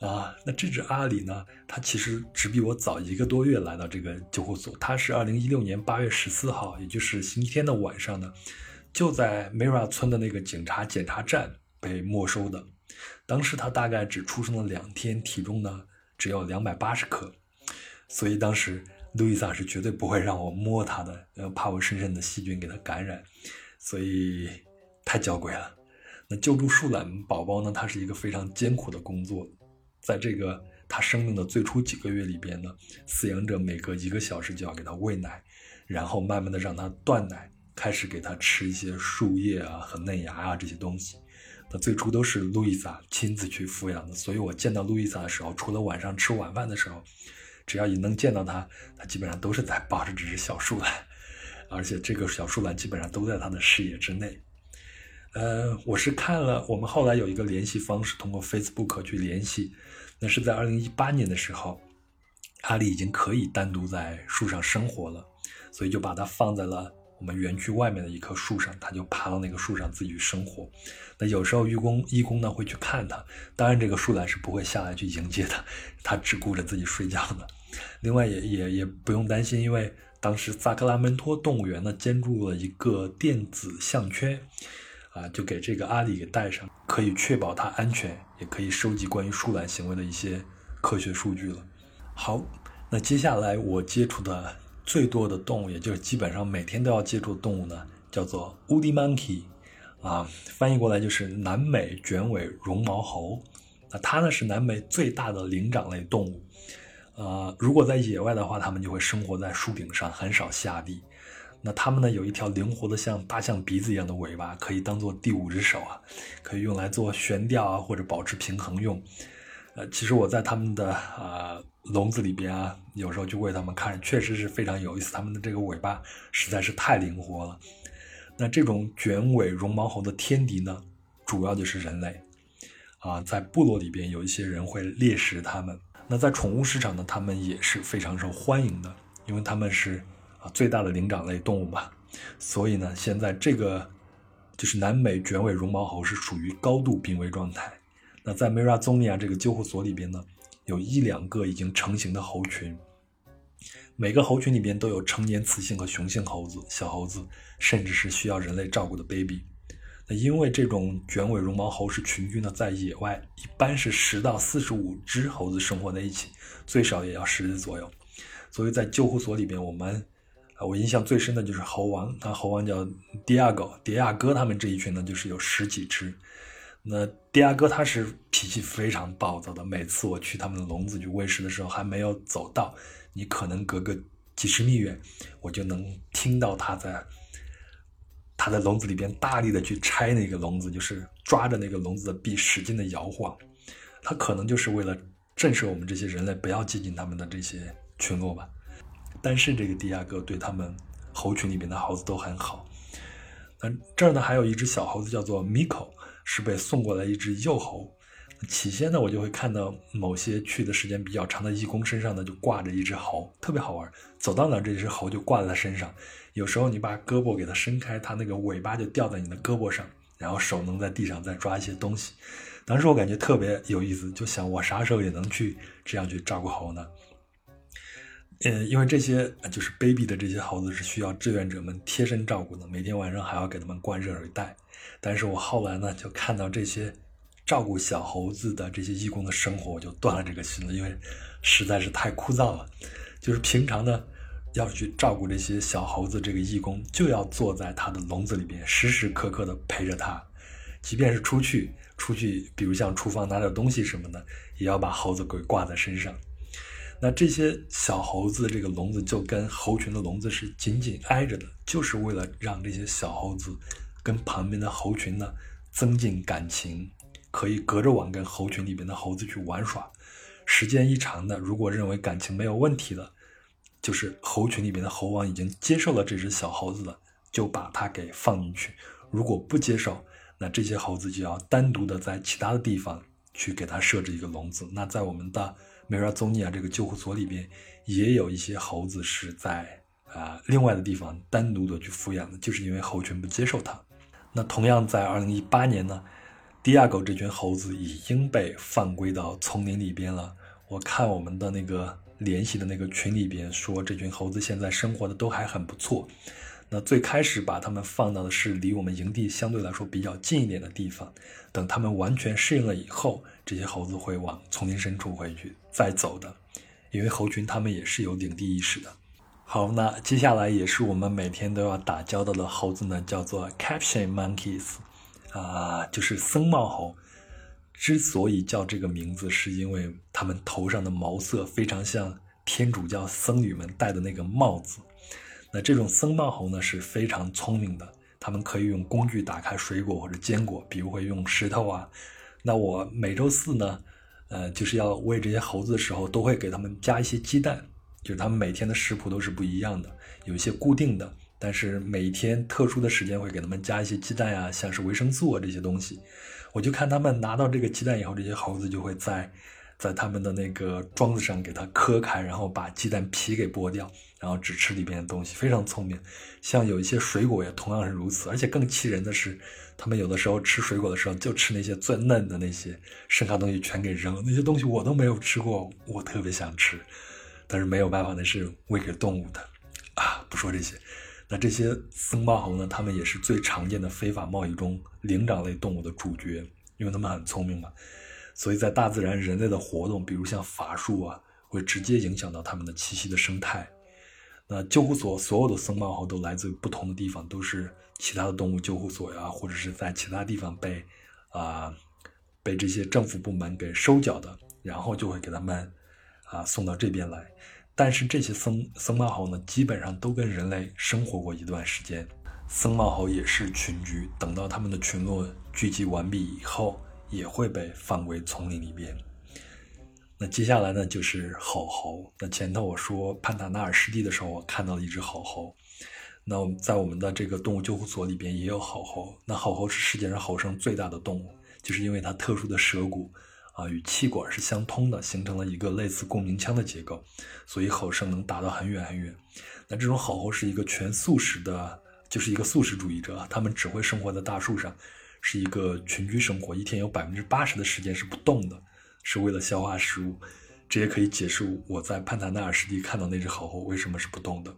啊，那这只阿里呢？它其实只比我早一个多月来到这个救护所。它是二零一六年八月十四号，也就是星期天的晚上呢，就在 Mira 村的那个警察检查站被没收的。当时它大概只出生了两天，体重呢只有两百八十克，所以当时路易莎是绝对不会让我摸它的，呃，怕我身上的细菌给它感染，所以太娇贵了。那救助树懒宝宝呢？它是一个非常艰苦的工作。在这个他生命的最初几个月里边呢，饲养者每隔一个小时就要给他喂奶，然后慢慢的让他断奶，开始给他吃一些树叶啊和嫩芽啊这些东西。那最初都是路易莎亲自去抚养的，所以我见到路易莎的时候，除了晚上吃晚饭的时候，只要一能见到他，他基本上都是在抱着这只小树懒，而且这个小树懒基本上都在他的视野之内。呃，我是看了，我们后来有一个联系方式，通过 Facebook 去联系。那是在二零一八年的时候，阿里已经可以单独在树上生活了，所以就把它放在了我们园区外面的一棵树上，它就爬到那个树上自己生活。有时候义工义工呢会去看它，当然这个树懒是不会下来去迎接它，它只顾着自己睡觉的。另外也也也不用担心，因为当时萨克拉门托动物园呢建筑了一个电子项圈。啊，就给这个阿里给带上，可以确保它安全，也可以收集关于树懒行为的一些科学数据了。好，那接下来我接触的最多的动物，也就是基本上每天都要接触的动物呢，叫做 wood Monkey，啊，翻译过来就是南美卷尾绒毛猴。那它呢是南美最大的灵长类动物，呃，如果在野外的话，它们就会生活在树顶上，很少下地。那它们呢，有一条灵活的像大象鼻子一样的尾巴，可以当做第五只手啊，可以用来做悬吊啊，或者保持平衡用。呃，其实我在它们的啊笼子里边啊，有时候就喂它们看，确实是非常有意思。它们的这个尾巴实在是太灵活了。那这种卷尾绒毛猴的天敌呢，主要就是人类啊，在部落里边有一些人会猎食它们。那在宠物市场呢，它们也是非常受欢迎的，因为它们是。啊，最大的灵长类动物嘛，所以呢，现在这个就是南美卷尾绒毛猴是属于高度濒危状态。那在梅拉宗尼亚这个救护所里边呢，有一两个已经成型的猴群，每个猴群里边都有成年雌性和雄性猴子、小猴子，甚至是需要人类照顾的 baby。那因为这种卷尾绒毛猴是群居的，在野外一般是十到四十五只猴子生活在一起，最少也要十只左右。所以在救护所里边，我们我印象最深的就是猴王，那猴王叫迪亚狗，迪亚哥他们这一群呢，就是有十几只。那迪亚哥他是脾气非常暴躁的，每次我去他们的笼子去喂食的时候，还没有走到，你可能隔个几十米远，我就能听到他在他的笼子里边大力的去拆那个笼子，就是抓着那个笼子的壁使劲的摇晃。他可能就是为了震慑我们这些人类，不要接近他们的这些群落吧。但是这个迪亚哥对他们猴群里边的猴子都很好。那这儿呢还有一只小猴子叫做 Miko，是被送过来一只幼猴。起先呢，我就会看到某些去的时间比较长的义工身上呢，就挂着一只猴，特别好玩。走到哪，这只猴就挂在他身上。有时候你把胳膊给它伸开，它那个尾巴就掉在你的胳膊上，然后手能在地上再抓一些东西。当时我感觉特别有意思，就想我啥时候也能去这样去照顾猴呢？嗯，因为这些就是 baby 的这些猴子是需要志愿者们贴身照顾的，每天晚上还要给他们灌热水袋。但是我后来呢，就看到这些照顾小猴子的这些义工的生活，我就断了这个心了，因为实在是太枯燥了。就是平常呢，要去照顾这些小猴子，这个义工就要坐在他的笼子里边，时时刻刻的陪着他，即便是出去出去，比如像厨房拿点东西什么的，也要把猴子给挂在身上。那这些小猴子这个笼子就跟猴群的笼子是紧紧挨着的，就是为了让这些小猴子跟旁边的猴群呢增进感情，可以隔着网跟猴群里边的猴子去玩耍。时间一长的，如果认为感情没有问题了，就是猴群里边的猴王已经接受了这只小猴子了，就把它给放进去。如果不接受，那这些猴子就要单独的在其他的地方去给它设置一个笼子。那在我们的。梅尔宗尼亚这个救护所里边也有一些猴子是在啊另外的地方单独的去抚养的，就是因为猴群不接受它。那同样在二零一八年呢，迪亚狗这群猴子已经被放归到丛林里边了。我看我们的那个联系的那个群里边说，这群猴子现在生活的都还很不错。那最开始把它们放到的是离我们营地相对来说比较近一点的地方，等它们完全适应了以后，这些猴子会往丛林深处回去再走的，因为猴群它们也是有领地意识的。好，那接下来也是我们每天都要打交道的猴子呢，叫做 Caption Monkeys，啊，就是僧帽猴。之所以叫这个名字，是因为它们头上的毛色非常像天主教僧侣们戴的那个帽子。那这种僧帽猴呢是非常聪明的，他们可以用工具打开水果或者坚果，比如会用石头啊。那我每周四呢，呃，就是要喂这些猴子的时候，都会给他们加一些鸡蛋，就是他们每天的食谱都是不一样的，有一些固定的，但是每天特殊的时间会给他们加一些鸡蛋啊，像是维生素啊这些东西。我就看他们拿到这个鸡蛋以后，这些猴子就会在。在他们的那个桩子上给它磕开，然后把鸡蛋皮给剥掉，然后只吃里边的东西，非常聪明。像有一些水果也同样是如此，而且更气人的是，他们有的时候吃水果的时候就吃那些最嫩的那些，剩下东西全给扔了。那些东西我都没有吃过，我特别想吃，但是没有办法，那是喂给动物的啊。不说这些，那这些僧帽猴呢，它们也是最常见的非法贸易中灵长类动物的主角，因为它们很聪明嘛。所以在大自然，人类的活动，比如像法术啊，会直接影响到它们的栖息的生态。那救护所所有的僧帽猴都来自于不同的地方，都是其他的动物救护所呀，或者是在其他地方被啊被这些政府部门给收缴的，然后就会给他们啊送到这边来。但是这些僧僧帽猴呢，基本上都跟人类生活过一段时间。僧帽猴也是群居，等到他们的群落聚集完毕以后。也会被放归丛林里边。那接下来呢，就是吼猴。那前头我说潘塔纳尔湿地的时候，我看到了一只吼猴。那我们在我们的这个动物救护所里边也有吼猴。那吼猴是世界上吼声最大的动物，就是因为它特殊的舌骨啊与气管是相通的，形成了一个类似共鸣腔的结构，所以吼声能达到很远很远。那这种吼猴是一个全素食的，就是一个素食主义者，他们只会生活在大树上。是一个群居生活，一天有百分之八十的时间是不动的，是为了消化食物。这也可以解释我在潘塔纳尔湿地看到那只好猴为什么是不动的。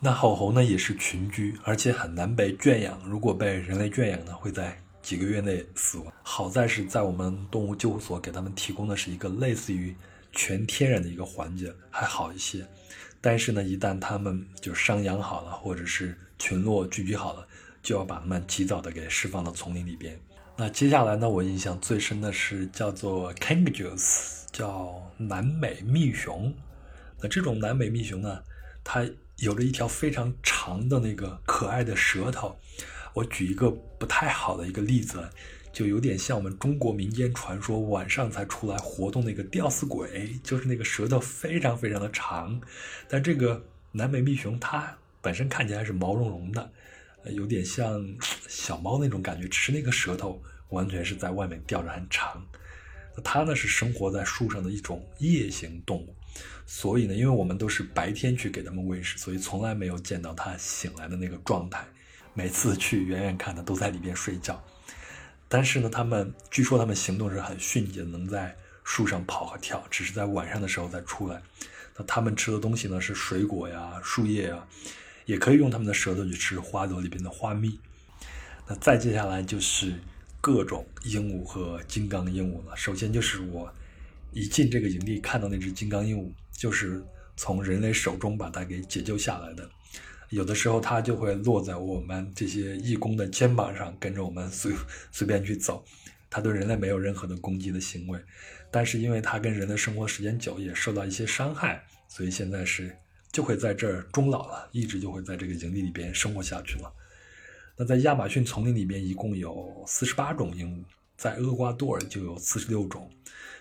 那好猴呢，也是群居，而且很难被圈养。如果被人类圈养呢，会在几个月内死亡。好在是在我们动物救护所给他们提供的是一个类似于全天然的一个环境，还好一些。但是呢，一旦他们就伤养好了，或者是群落聚集好了。就要把它们及早的给释放到丛林里边。那接下来呢，我印象最深的是叫做 kangaroos，叫南美蜜熊。那这种南美蜜熊呢，它有着一条非常长的那个可爱的舌头。我举一个不太好的一个例子，就有点像我们中国民间传说晚上才出来活动那个吊死鬼，就是那个舌头非常非常的长。但这个南美蜜熊它本身看起来是毛茸茸的。有点像小猫那种感觉，只是那个舌头完全是在外面吊着很长。那它呢是生活在树上的一种夜行动物，所以呢，因为我们都是白天去给它们喂食，所以从来没有见到它醒来的那个状态。每次去远远看，它都在里边睡觉。但是呢，它们据说它们行动是很迅捷，能在树上跑和跳，只是在晚上的时候再出来。那它们吃的东西呢是水果呀、树叶啊，也可以用它们的舌头去吃花朵里边的花蜜。那再接下来就是各种鹦鹉和金刚鹦鹉了。首先就是我一进这个营地看到那只金刚鹦鹉，就是从人类手中把它给解救下来的。有的时候它就会落在我们这些义工的肩膀上，跟着我们随 随便去走。它对人类没有任何的攻击的行为，但是因为它跟人类生活时间久，也受到一些伤害，所以现在是就会在这儿终老了，一直就会在这个营地里边生活下去了。那在亚马逊丛林里边一共有四十八种鹦鹉，在厄瓜多尔就有四十六种，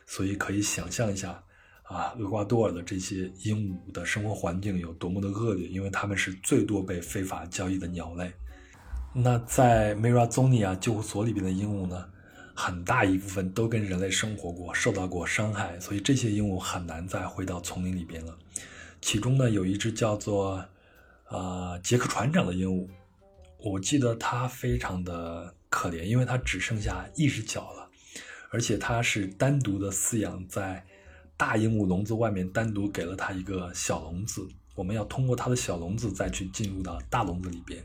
所以可以想象一下啊，厄瓜多尔的这些鹦鹉的生活环境有多么的恶劣，因为它们是最多被非法交易的鸟类。那在梅拉宗尼亚救护所里边的鹦鹉呢？很大一部分都跟人类生活过，受到过伤害，所以这些鹦鹉很难再回到丛林里边了。其中呢，有一只叫做呃杰克船长的鹦鹉，我记得它非常的可怜，因为它只剩下一只脚了，而且它是单独的饲养在大鹦鹉笼子外面，单独给了它一个小笼子，我们要通过它的小笼子再去进入到大笼子里边。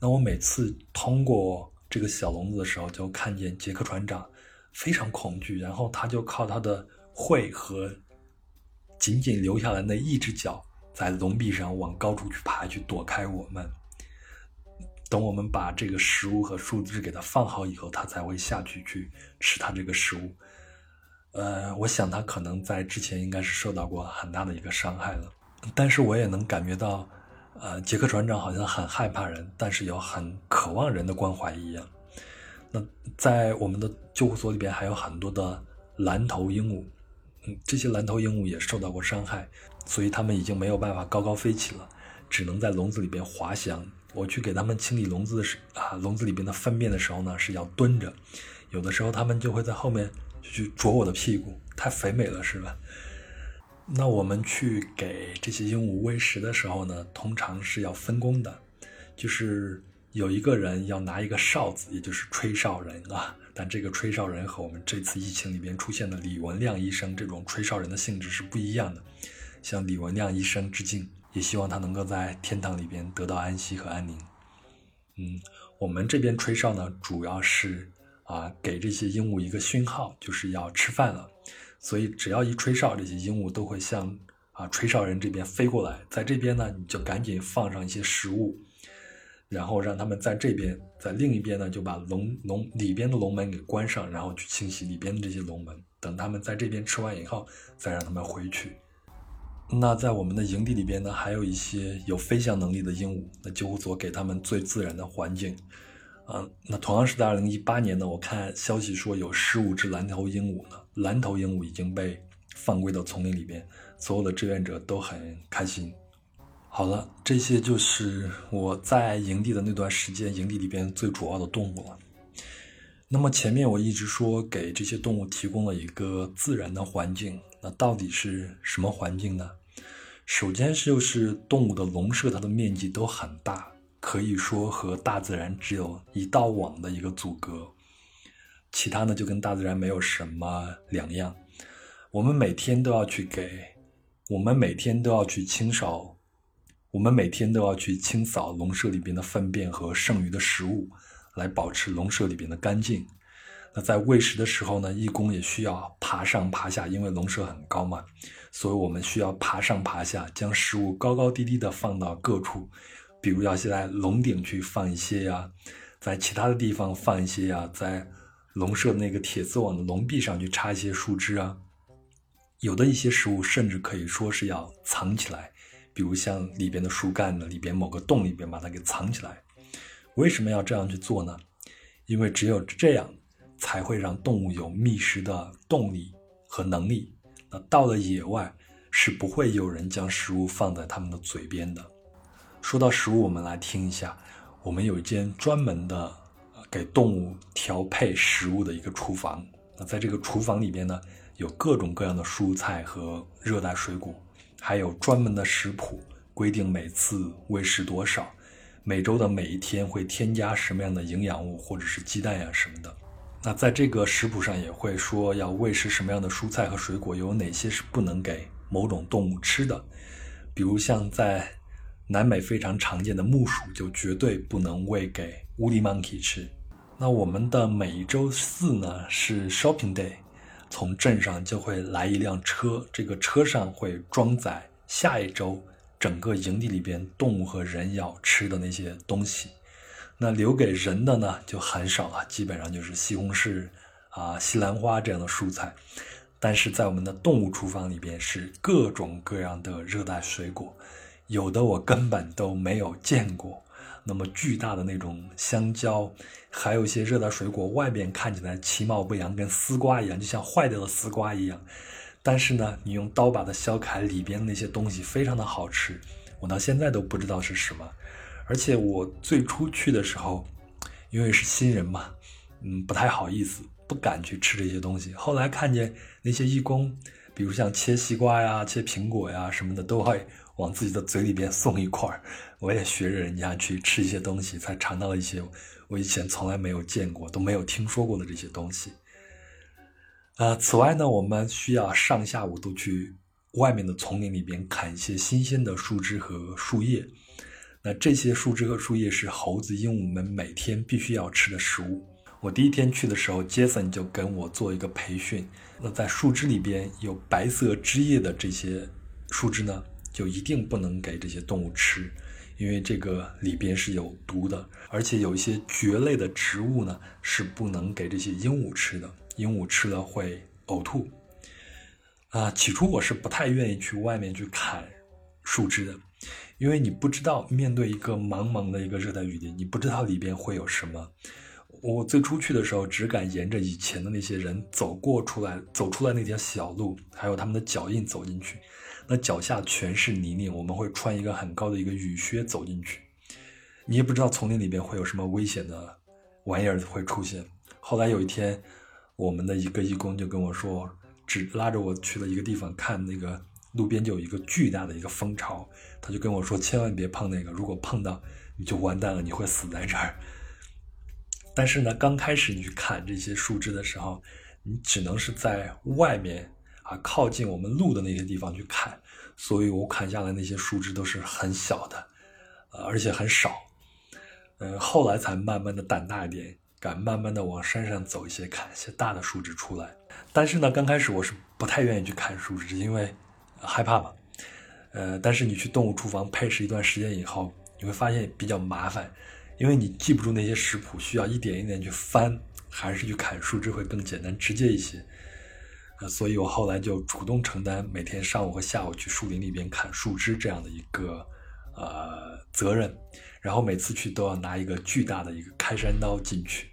那我每次通过。这个小笼子的时候，就看见杰克船长非常恐惧，然后他就靠他的喙和仅仅留下来那一只脚，在笼壁上往高处去爬，去躲开我们。等我们把这个食物和树枝给它放好以后，它才会下去去吃它这个食物。呃，我想他可能在之前应该是受到过很大的一个伤害了，但是我也能感觉到。呃，杰克船长好像很害怕人，但是又很渴望人的关怀一样。那在我们的救护所里边还有很多的蓝头鹦鹉，嗯，这些蓝头鹦鹉也受到过伤害，所以它们已经没有办法高高飞起了，只能在笼子里边滑翔。我去给它们清理笼子的时啊，笼子里边的粪便的时候呢，是要蹲着，有的时候它们就会在后面就去啄我的屁股，太肥美了，是吧？那我们去给这些鹦鹉喂食的时候呢，通常是要分工的，就是有一个人要拿一个哨子，也就是吹哨人啊。但这个吹哨人和我们这次疫情里边出现的李文亮医生这种吹哨人的性质是不一样的。向李文亮医生致敬，也希望他能够在天堂里边得到安息和安宁。嗯，我们这边吹哨呢，主要是啊给这些鹦鹉一个讯号，就是要吃饭了。所以，只要一吹哨，这些鹦鹉都会向啊吹哨人这边飞过来。在这边呢，你就赶紧放上一些食物，然后让他们在这边，在另一边呢，就把笼笼里边的笼门给关上，然后去清洗里边的这些笼门。等他们在这边吃完以后，再让他们回去。那在我们的营地里边呢，还有一些有飞翔能力的鹦鹉，那救护所给他们最自然的环境。嗯，那同样是在二零一八年呢，我看消息说有十五只蓝头鹦鹉呢。蓝头鹦鹉已经被放归到丛林里边，所有的志愿者都很开心。好了，这些就是我在营地的那段时间，营地里边最主要的动物了。那么前面我一直说给这些动物提供了一个自然的环境，那到底是什么环境呢？首先就是动物的笼舍，它的面积都很大，可以说和大自然只有一道网的一个阻隔。其他呢，就跟大自然没有什么两样。我们每天都要去给，我们每天都要去清扫，我们每天都要去清扫笼舍里边的粪便和剩余的食物，来保持笼舍里边的干净。那在喂食的时候呢，义工也需要爬上爬下，因为笼舍很高嘛，所以我们需要爬上爬下，将食物高高低低的放到各处，比如要在笼顶去放一些呀，在其他的地方放一些呀，在。笼舍那个铁丝网的笼壁上去插一些树枝啊，有的一些食物甚至可以说是要藏起来，比如像里边的树干呢，里边某个洞里边把它给藏起来。为什么要这样去做呢？因为只有这样，才会让动物有觅食的动力和能力。那到了野外，是不会有人将食物放在它们的嘴边的。说到食物，我们来听一下，我们有一间专门的。给动物调配食物的一个厨房，那在这个厨房里边呢，有各种各样的蔬菜和热带水果，还有专门的食谱，规定每次喂食多少，每周的每一天会添加什么样的营养物，或者是鸡蛋呀什么的。那在这个食谱上也会说要喂食什么样的蔬菜和水果，有哪些是不能给某种动物吃的，比如像在南美非常常见的木薯，就绝对不能喂给乌里 monkey 吃。那我们的每一周四呢是 shopping day，从镇上就会来一辆车，这个车上会装载下一周整个营地里边动物和人要吃的那些东西。那留给人的呢就很少了，基本上就是西红柿啊、西兰花这样的蔬菜。但是在我们的动物厨房里边是各种各样的热带水果，有的我根本都没有见过。那么巨大的那种香蕉，还有一些热带水果，外边看起来其貌不扬，跟丝瓜一样，就像坏掉的丝瓜一样。但是呢，你用刀把它削开，里边那些东西非常的好吃。我到现在都不知道是什么。而且我最初去的时候，因为是新人嘛，嗯，不太好意思，不敢去吃这些东西。后来看见那些义工，比如像切西瓜呀、切苹果呀什么的，都会往自己的嘴里边送一块儿。我也学着人家去吃一些东西，才尝到了一些我以前从来没有见过、都没有听说过的这些东西。啊，此外呢，我们需要上下午都去外面的丛林里边砍一些新鲜的树枝和树叶。那这些树枝和树叶是猴子、鹦鹉们每天必须要吃的食物。我第一天去的时候，杰森就跟我做一个培训。那在树枝里边有白色汁液的这些树枝呢，就一定不能给这些动物吃，因为这个里边是有毒的。而且有一些蕨类的植物呢，是不能给这些鹦鹉吃的，鹦鹉吃了会呕吐。啊，起初我是不太愿意去外面去砍树枝的。因为你不知道面对一个茫茫的一个热带雨林，你不知道里边会有什么。我最初去的时候，只敢沿着以前的那些人走过出来，走出来那条小路，还有他们的脚印走进去。那脚下全是泥泞，我们会穿一个很高的一个雨靴走进去。你也不知道丛林里边会有什么危险的玩意儿会出现。后来有一天，我们的一个义工就跟我说，只拉着我去了一个地方看那个。路边就有一个巨大的一个蜂巢，他就跟我说：“千万别碰那个，如果碰到你就完蛋了，你会死在这儿。”但是呢，刚开始你去砍这些树枝的时候，你只能是在外面啊，靠近我们路的那些地方去砍，所以我砍下来那些树枝都是很小的，呃，而且很少。嗯，后来才慢慢的胆大一点，敢慢慢的往山上走一些，砍一些大的树枝出来。但是呢，刚开始我是不太愿意去砍树枝，因为。害怕嘛，呃，但是你去动物厨房配食一段时间以后，你会发现比较麻烦，因为你记不住那些食谱，需要一点一点去翻，还是去砍树枝会更简单直接一些。所以我后来就主动承担每天上午和下午去树林里边砍树枝这样的一个呃责任，然后每次去都要拿一个巨大的一个开山刀进去。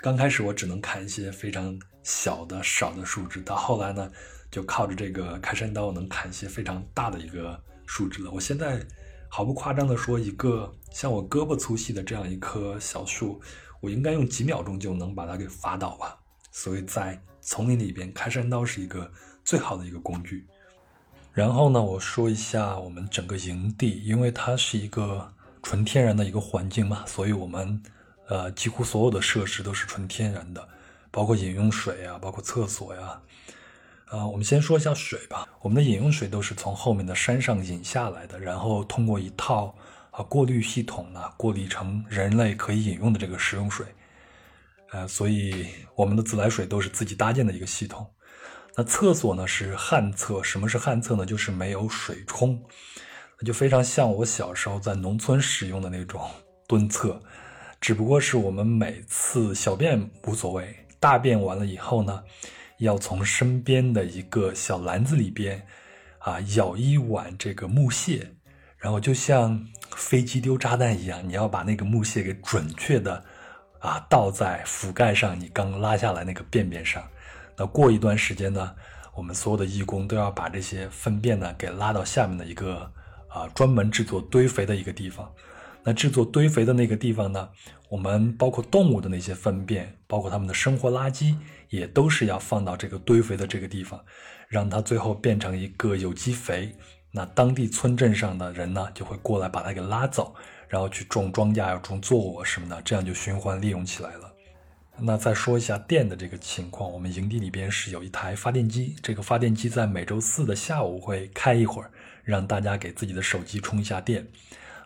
刚开始我只能砍一些非常小的少的树枝，到后来呢。就靠着这个开山刀能砍一些非常大的一个树枝了。我现在毫不夸张的说，一个像我胳膊粗细的这样一棵小树，我应该用几秒钟就能把它给伐倒吧。所以在丛林里边，开山刀是一个最好的一个工具。然后呢，我说一下我们整个营地，因为它是一个纯天然的一个环境嘛，所以我们呃几乎所有的设施都是纯天然的，包括饮用水呀，包括厕所呀。啊，我们先说一下水吧。我们的饮用水都是从后面的山上引下来的，然后通过一套啊过滤系统呢，过滤成人类可以饮用的这个食用水。呃，所以我们的自来水都是自己搭建的一个系统。那厕所呢是旱厕，什么是旱厕呢？就是没有水冲，那就非常像我小时候在农村使用的那种蹲厕，只不过是我们每次小便无所谓，大便完了以后呢。要从身边的一个小篮子里边，啊，舀一碗这个木屑，然后就像飞机丢炸弹一样，你要把那个木屑给准确的，啊，倒在覆盖上你刚拉下来那个便便上。那过一段时间呢，我们所有的义工都要把这些粪便呢给拉到下面的一个啊专门制作堆肥的一个地方。那制作堆肥的那个地方呢，我们包括动物的那些粪便，包括它们的生活垃圾，也都是要放到这个堆肥的这个地方，让它最后变成一个有机肥。那当地村镇上的人呢，就会过来把它给拉走，然后去种庄稼、要种作物什么的，这样就循环利用起来了。那再说一下电的这个情况，我们营地里边是有一台发电机，这个发电机在每周四的下午会开一会儿，让大家给自己的手机充一下电。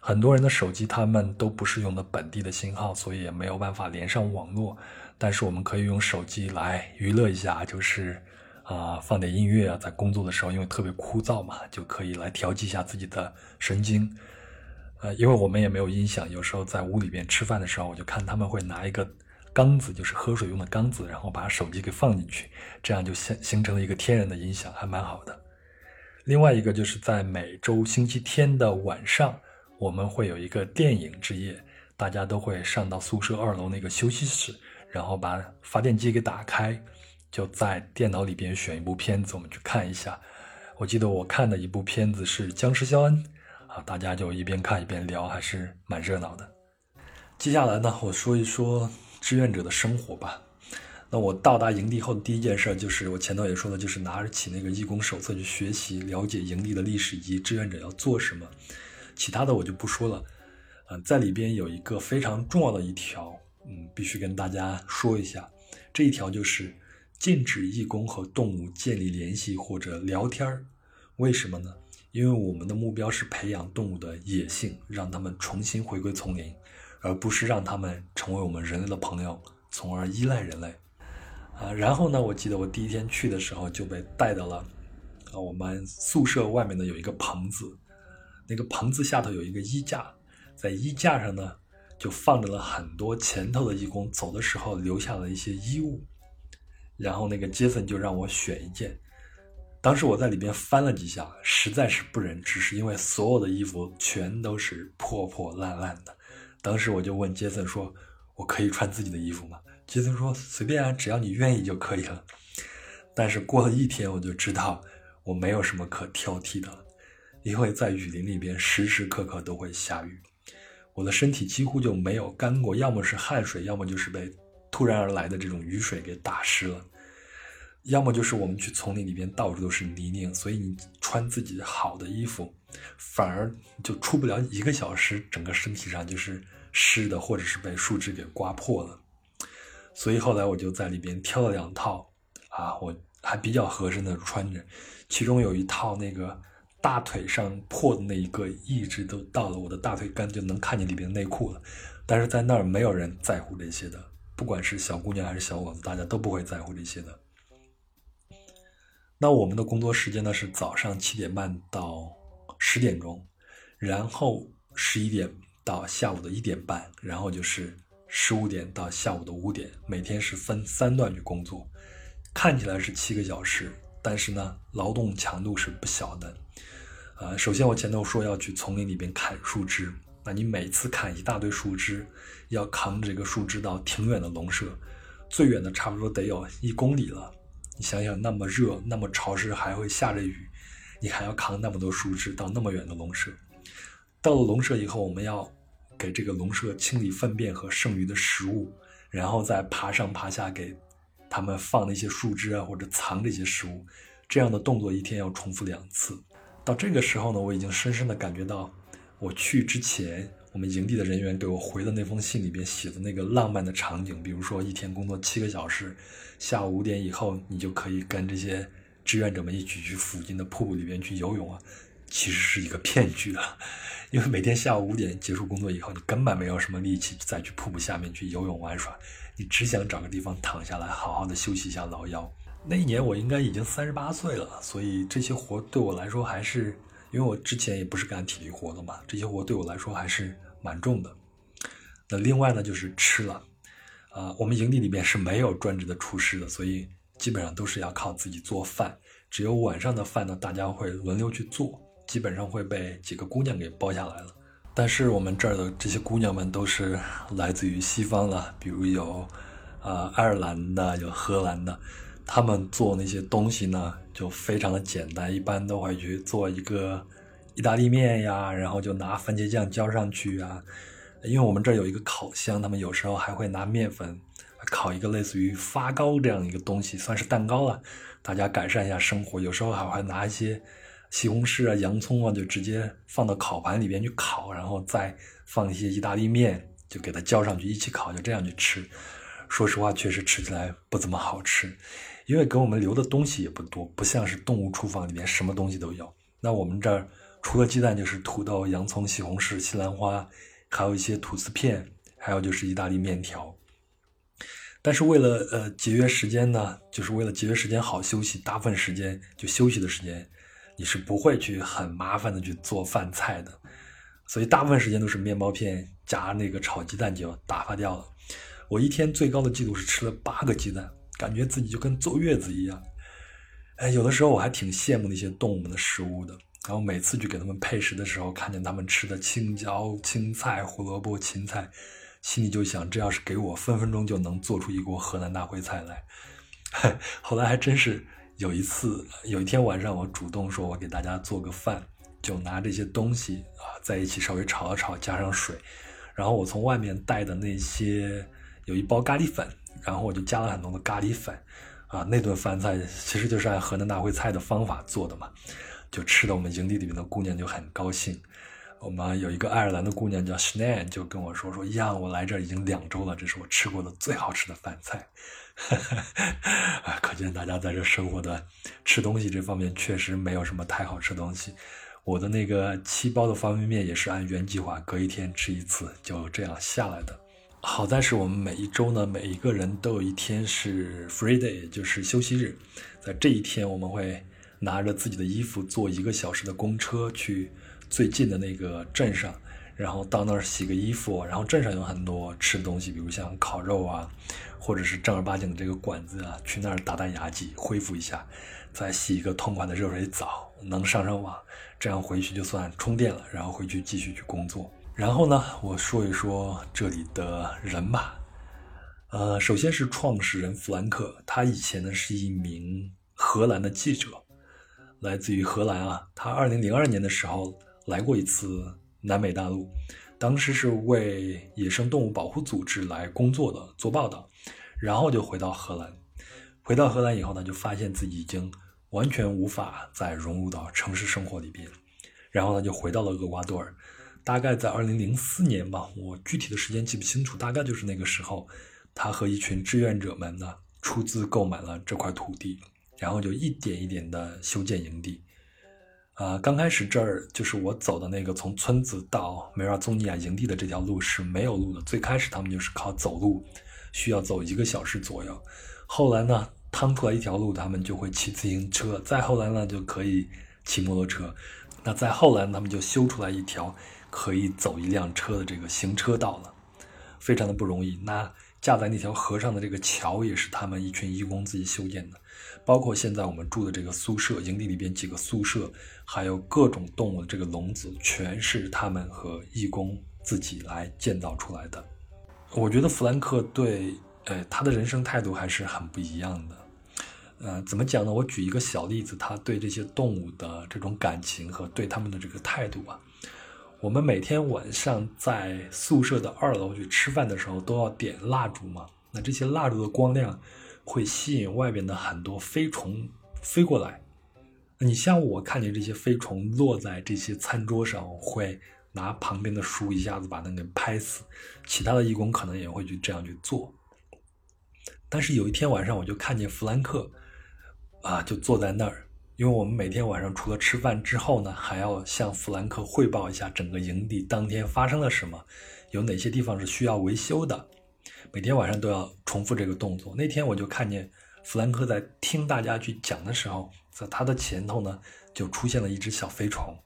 很多人的手机他们都不是用的本地的信号，所以也没有办法连上网络。但是我们可以用手机来娱乐一下，就是啊放点音乐啊，在工作的时候，因为特别枯燥嘛，就可以来调剂一下自己的神经。呃，因为我们也没有音响，有时候在屋里边吃饭的时候，我就看他们会拿一个。缸子就是喝水用的缸子，然后把手机给放进去，这样就形形成了一个天然的音响，还蛮好的。另外一个就是在每周星期天的晚上，我们会有一个电影之夜，大家都会上到宿舍二楼那个休息室，然后把发电机给打开，就在电脑里边选一部片子，我们去看一下。我记得我看的一部片子是《僵尸肖恩》，啊，大家就一边看一边聊，还是蛮热闹的。接下来呢，我说一说。志愿者的生活吧。那我到达营地后的第一件事就是，我前头也说了，就是拿起那个义工手册去学习，了解营地的历史以及志愿者要做什么。其他的我就不说了。嗯，在里边有一个非常重要的一条，嗯，必须跟大家说一下。这一条就是禁止义工和动物建立联系或者聊天。为什么呢？因为我们的目标是培养动物的野性，让它们重新回归丛林。而不是让他们成为我们人类的朋友，从而依赖人类，啊，然后呢？我记得我第一天去的时候就被带到了，啊，我们宿舍外面呢有一个棚子，那个棚子下头有一个衣架，在衣架上呢就放着了很多前头的义工走的时候留下了一些衣物，然后那个杰森就让我选一件，当时我在里边翻了几下，实在是不忍直视，因为所有的衣服全都是破破烂烂的。当时我就问杰森说：“我可以穿自己的衣服吗？”杰森说：“随便啊，只要你愿意就可以了。”但是过了一天，我就知道我没有什么可挑剔的了，因为在雨林里边时时刻刻都会下雨，我的身体几乎就没有干过，要么是汗水，要么就是被突然而来的这种雨水给打湿了，要么就是我们去丛林里边到处都是泥泞，所以你穿自己好的衣服。反而就出不了一个小时，整个身体上就是湿的，或者是被树枝给刮破了。所以后来我就在里边挑了两套，啊，我还比较合身的穿着。其中有一套那个大腿上破的那一个，一直都到了我的大腿根，就能看见里边内裤了。但是在那儿没有人在乎这些的，不管是小姑娘还是小伙子，大家都不会在乎这些的。那我们的工作时间呢是早上七点半到。十点钟，然后十一点到下午的一点半，然后就是十五点到下午的五点，每天是分三段去工作，看起来是七个小时，但是呢，劳动强度是不小的。呃，首先我前头说要去丛林里边砍树枝，那你每次砍一大堆树枝，要扛这个树枝到挺远的农舍，最远的差不多得有一公里了。你想想，那么热，那么潮湿，还会下着雨。你还要扛那么多树枝到那么远的笼舍，到了笼舍以后，我们要给这个笼舍清理粪便和剩余的食物，然后再爬上爬下给他们放那些树枝啊，或者藏这些食物。这样的动作一天要重复两次。到这个时候呢，我已经深深的感觉到，我去之前我们营地的人员给我回的那封信里边写的那个浪漫的场景，比如说一天工作七个小时，下午五点以后你就可以跟这些。志愿者们一起去附近的瀑布里边去游泳啊，其实是一个骗局啊！因为每天下午五点结束工作以后，你根本没有什么力气再去瀑布下面去游泳玩耍，你只想找个地方躺下来，好好的休息一下劳腰。那一年我应该已经三十八岁了，所以这些活对我来说还是，因为我之前也不是干体力活的嘛，这些活对我来说还是蛮重的。那另外呢，就是吃了，啊，我们营地里面是没有专职的厨师的，所以。基本上都是要靠自己做饭，只有晚上的饭呢，大家会轮流去做，基本上会被几个姑娘给包下来了。但是我们这儿的这些姑娘们都是来自于西方了，比如有，呃，爱尔兰的，有荷兰的，他们做那些东西呢，就非常的简单，一般都会去做一个意大利面呀，然后就拿番茄酱浇上去啊。因为我们这儿有一个烤箱，他们有时候还会拿面粉烤一个类似于发糕这样一个东西，算是蛋糕了。大家改善一下生活，有时候还会拿一些西红柿啊、洋葱啊，就直接放到烤盘里边去烤，然后再放一些意大利面，就给它浇上去一起烤，就这样去吃。说实话，确实吃起来不怎么好吃，因为给我们留的东西也不多，不像是动物厨房里面什么东西都有。那我们这儿除了鸡蛋，就是土豆、洋葱、西红柿、西兰花。还有一些吐司片，还有就是意大利面条。但是为了呃节约时间呢，就是为了节约时间好休息，大部分时间就休息的时间，你是不会去很麻烦的去做饭菜的。所以大部分时间都是面包片加那个炒鸡蛋就打发掉了。我一天最高的记录是吃了八个鸡蛋，感觉自己就跟坐月子一样。哎，有的时候我还挺羡慕那些动物们的食物的。然后每次去给他们配食的时候，看见他们吃的青椒、青菜、胡萝卜、芹菜，心里就想：这要是给我，分分钟就能做出一锅河南大烩菜来。后来还真是有一次，有一天晚上，我主动说：“我给大家做个饭，就拿这些东西啊，在一起稍微炒了炒，加上水，然后我从外面带的那些有一包咖喱粉，然后我就加了很多的咖喱粉，啊，那顿饭菜其实就是按河南大烩菜的方法做的嘛。”就吃的我们营地里面的姑娘就很高兴。我们有一个爱尔兰的姑娘叫 s h a n 就跟我说说：“呀，我来这已经两周了，这是我吃过的最好吃的饭菜。”哈哈啊，可见大家在这生活的吃东西这方面确实没有什么太好吃东西。我的那个七包的方便面也是按原计划，隔一天吃一次，就这样下来的。好在是我们每一周呢，每一个人都有一天是 free day，就是休息日，在这一天我们会。拿着自己的衣服坐一个小时的公车去最近的那个镇上，然后到那儿洗个衣服，然后镇上有很多吃的东西，比如像烤肉啊，或者是正儿八经的这个馆子啊，去那儿打打牙祭，恢复一下，再洗一个痛快的热水澡，能上上网，这样回去就算充电了，然后回去继续去工作。然后呢，我说一说这里的人吧，呃，首先是创始人弗兰克，他以前呢是一名荷兰的记者。来自于荷兰啊，他二零零二年的时候来过一次南美大陆，当时是为野生动物保护组织来工作的，做报道，然后就回到荷兰。回到荷兰以后呢，就发现自己已经完全无法再融入到城市生活里边，然后呢，就回到了厄瓜多尔。大概在二零零四年吧，我具体的时间记不清楚，大概就是那个时候，他和一群志愿者们呢，出资购买了这块土地。然后就一点一点的修建营地，啊，刚开始这儿就是我走的那个从村子到梅尔宗尼亚营地的这条路是没有路的。最开始他们就是靠走路，需要走一个小时左右。后来呢，趟出来一条路，他们就会骑自行车。再后来呢，就可以骑摩托车。那再后来，他们就修出来一条可以走一辆车的这个行车道了，非常的不容易。那架在那条河上的这个桥也是他们一群义工自己修建的。包括现在我们住的这个宿舍，营地里边几个宿舍，还有各种动物的这个笼子，全是他们和义工自己来建造出来的。我觉得弗兰克对，呃，他的人生态度还是很不一样的。呃，怎么讲呢？我举一个小例子，他对这些动物的这种感情和对他们的这个态度啊。我们每天晚上在宿舍的二楼去吃饭的时候，都要点蜡烛嘛。那这些蜡烛的光亮。会吸引外边的很多飞虫飞过来。你像我看见这些飞虫落在这些餐桌上，会拿旁边的书一下子把它给拍死。其他的义工可能也会去这样去做。但是有一天晚上，我就看见弗兰克啊，就坐在那儿，因为我们每天晚上除了吃饭之后呢，还要向弗兰克汇报一下整个营地当天发生了什么，有哪些地方是需要维修的。每天晚上都要重复这个动作。那天我就看见弗兰克在听大家去讲的时候，在他的前头呢就出现了一只小飞虫，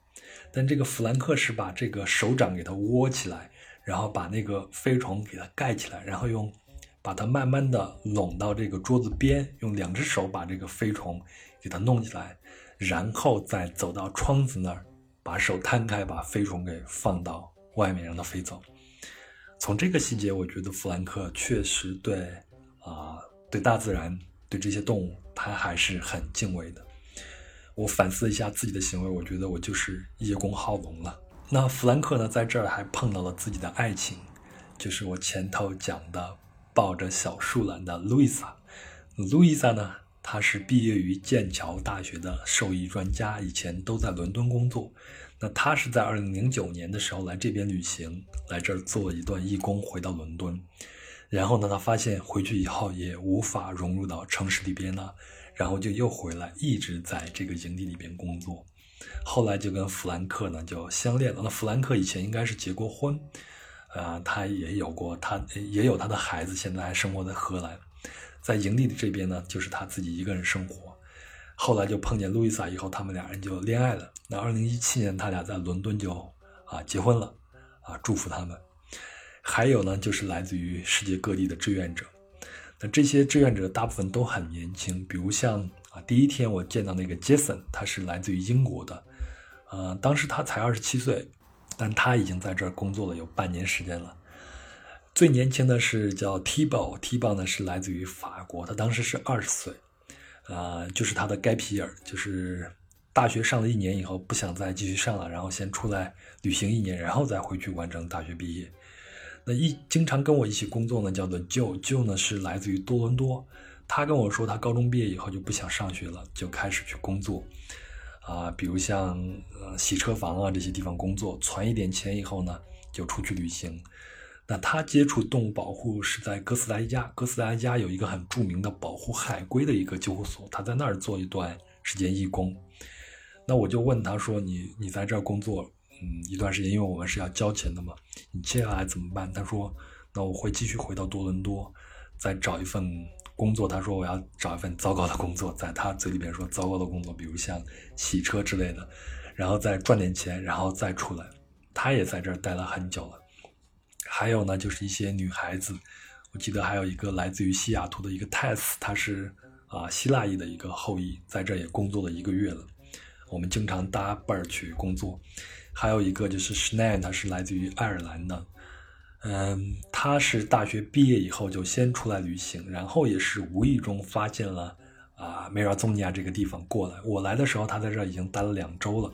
但这个弗兰克是把这个手掌给它窝起来，然后把那个飞虫给它盖起来，然后用把它慢慢的拢到这个桌子边，用两只手把这个飞虫给它弄起来，然后再走到窗子那儿，把手摊开，把飞虫给放到外面让它飞走。从这个细节，我觉得弗兰克确实对啊，对大自然，对这些动物，他还是很敬畏的。我反思一下自己的行为，我觉得我就是叶公好龙了。那弗兰克呢，在这儿还碰到了自己的爱情，就是我前头讲的抱着小树懒的路易莎。路易莎呢，他是毕业于剑桥大学的兽医专家，以前都在伦敦工作。那他是在二零零九年的时候来这边旅行，来这儿做一段义工，回到伦敦。然后呢，他发现回去以后也无法融入到城市里边了，然后就又回来，一直在这个营地里边工作。后来就跟弗兰克呢就相恋了。那弗兰克以前应该是结过婚，呃，他也有过他也有他的孩子，现在还生活在荷兰。在营地的这边呢，就是他自己一个人生活。后来就碰见路易萨以后，他们俩人就恋爱了。那二零一七年，他俩在伦敦就啊结婚了，啊祝福他们。还有呢，就是来自于世界各地的志愿者。那这些志愿者大部分都很年轻，比如像啊。第一天我见到那个杰森，他是来自于英国的，呃，当时他才二十七岁，但他已经在这儿工作了有半年时间了。最年轻的是叫 T 宝，T 宝呢是来自于法国，他当时是二十岁，呃，就是他的该皮尔，就是大学上了一年以后不想再继续上了，然后先出来旅行一年，然后再回去完成大学毕业。那一经常跟我一起工作呢，叫做 Joe，Joe 呢是来自于多伦多。他跟我说，他高中毕业以后就不想上学了，就开始去工作，啊，比如像呃洗车房啊这些地方工作，存一点钱以后呢，就出去旅行。那他接触动物保护是在哥斯达黎加，哥斯达黎加有一个很著名的保护海龟的一个救护所，他在那儿做一段时间义工。那我就问他说：“你你在这儿工作，嗯，一段时间，因为我们是要交钱的嘛，你接下来怎么办？”他说：“那我会继续回到多伦多，再找一份。”工作，他说我要找一份糟糕的工作，在他嘴里边说糟糕的工作，比如像洗车之类的，然后再赚点钱，然后再出来。他也在这儿待了很久了。还有呢，就是一些女孩子，我记得还有一个来自于西雅图的一个泰斯，她是啊希腊裔的一个后裔，在这也工作了一个月了。我们经常搭伴儿去工作。还有一个就是 s h n a n 他是来自于爱尔兰的。嗯，他是大学毕业以后就先出来旅行，然后也是无意中发现了啊梅尔宗尼亚这个地方过来。我来的时候，他在这已经待了两周了。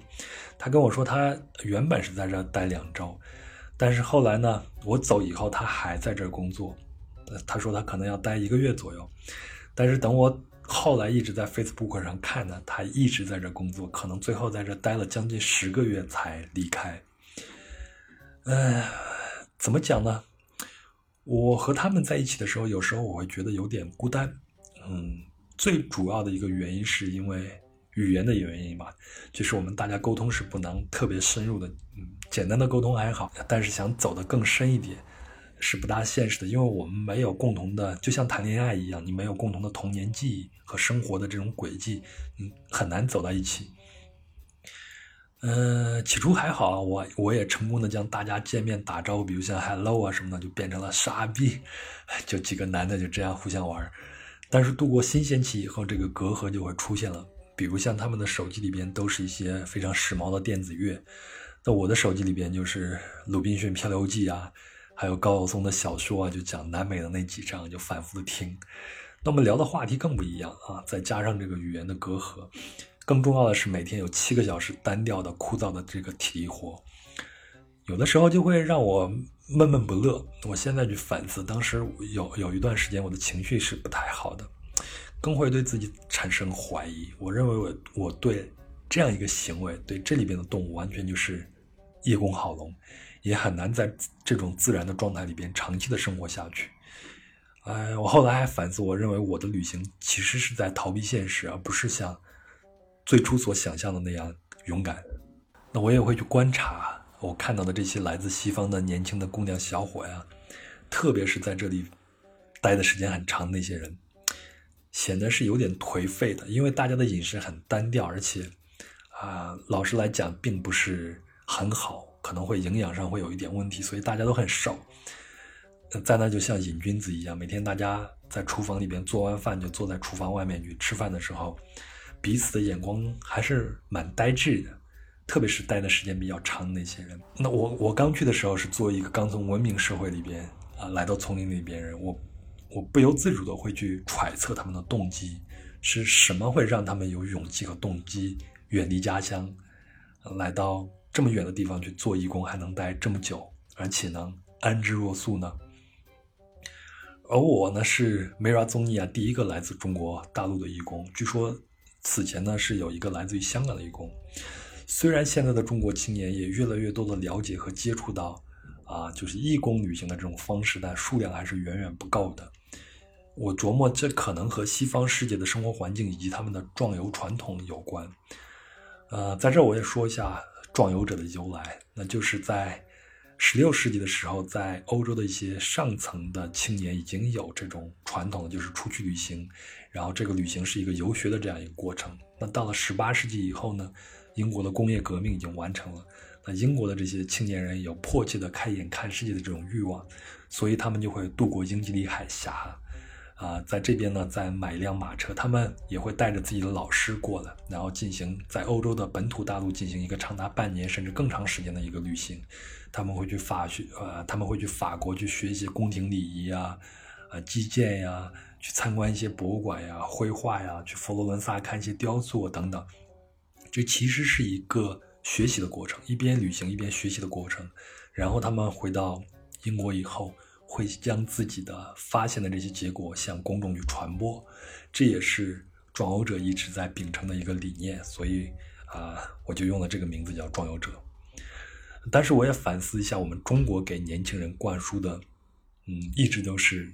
他跟我说，他原本是在这待两周，但是后来呢，我走以后，他还在这工作。他说他可能要待一个月左右，但是等我后来一直在 Facebook 上看呢，他一直在这工作，可能最后在这待了将近十个月才离开。嗯。怎么讲呢？我和他们在一起的时候，有时候我会觉得有点孤单。嗯，最主要的一个原因是因为语言的原因吧，就是我们大家沟通是不能特别深入的。嗯，简单的沟通还好，但是想走得更深一点是不大现实的，因为我们没有共同的，就像谈恋爱一样，你没有共同的童年记忆和生活的这种轨迹，嗯，很难走到一起。呃，起初还好，我我也成功的将大家见面打招呼，比如像 hello 啊什么的，就变成了傻逼，就几个男的就这样互相玩。但是度过新鲜期以后，这个隔阂就会出现了。比如像他们的手机里边都是一些非常时髦的电子乐，在我的手机里边就是《鲁滨逊漂流记》啊，还有高晓松的小说啊，就讲南美的那几章，就反复的听。那么聊的话题更不一样啊，再加上这个语言的隔阂。更重要的是，每天有七个小时单调的、枯燥的这个体力活，有的时候就会让我闷闷不乐。我现在去反思，当时有有一段时间，我的情绪是不太好的，更会对自己产生怀疑。我认为我我对这样一个行为，对这里边的动物，完全就是叶公好龙，也很难在这种自然的状态里边长期的生活下去。哎，我后来还反思，我认为我的旅行其实是在逃避现实，而不是像。最初所想象的那样勇敢，那我也会去观察我看到的这些来自西方的年轻的姑娘小伙呀，特别是在这里待的时间很长的那些人，显得是有点颓废的，因为大家的饮食很单调，而且啊，老实来讲并不是很好，可能会营养上会有一点问题，所以大家都很瘦，在那就像瘾君子一样，每天大家在厨房里边做完饭就坐在厨房外面去吃饭的时候。彼此的眼光还是蛮呆滞的，特别是待的时间比较长的那些人。那我我刚去的时候是作为一个刚从文明社会里边啊来到丛林里边人，我我不由自主的会去揣测他们的动机，是什么会让他们有勇气和动机远离家乡，来到这么远的地方去做义工，还能待这么久，而且能安之若素呢？而我呢，是梅拉宗尼亚第一个来自中国大陆的义工。据说此前呢是有一个来自于香港的义工。虽然现在的中国青年也越来越多的了解和接触到，啊，就是义工旅行的这种方式，但数量还是远远不够的。我琢磨，这可能和西方世界的生活环境以及他们的壮游传统有关。呃，在这我也说一下壮游者的由来，那就是在。十六世纪的时候，在欧洲的一些上层的青年已经有这种传统，就是出去旅行，然后这个旅行是一个游学的这样一个过程。那到了十八世纪以后呢，英国的工业革命已经完成了，那英国的这些青年人有迫切的开眼看世界的这种欲望，所以他们就会渡过英吉利海峡。啊，在这边呢，再买一辆马车，他们也会带着自己的老师过来，然后进行在欧洲的本土大陆进行一个长达半年甚至更长时间的一个旅行。他们会去法学，呃，他们会去法国去学习宫廷礼仪啊，呃，击剑呀，去参观一些博物馆呀，绘画呀，去佛罗伦萨看一些雕塑等等。这其实是一个学习的过程，一边旅行一边学习的过程。然后他们回到英国以后。会将自己的发现的这些结果向公众去传播，这也是壮游者一直在秉承的一个理念，所以啊，我就用了这个名字叫壮游者。但是我也反思一下，我们中国给年轻人灌输的，嗯，一直都是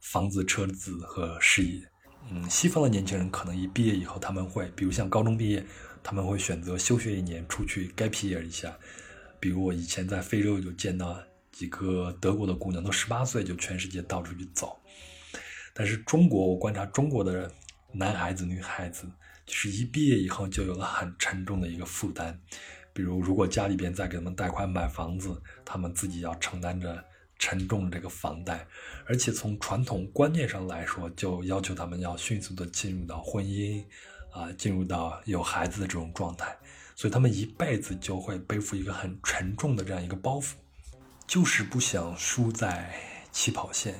房子、车子和事业。嗯，西方的年轻人可能一毕业以后，他们会，比如像高中毕业，他们会选择休学一年，出去 gap year 一下。比如我以前在非洲就见到。几个德国的姑娘都十八岁就全世界到处去走，但是中国，我观察中国的男孩子、女孩子，就是一毕业以后就有了很沉重的一个负担。比如，如果家里边再给他们贷款买房子，他们自己要承担着沉重的这个房贷，而且从传统观念上来说，就要求他们要迅速的进入到婚姻，啊，进入到有孩子的这种状态，所以他们一辈子就会背负一个很沉重的这样一个包袱。就是不想输在起跑线。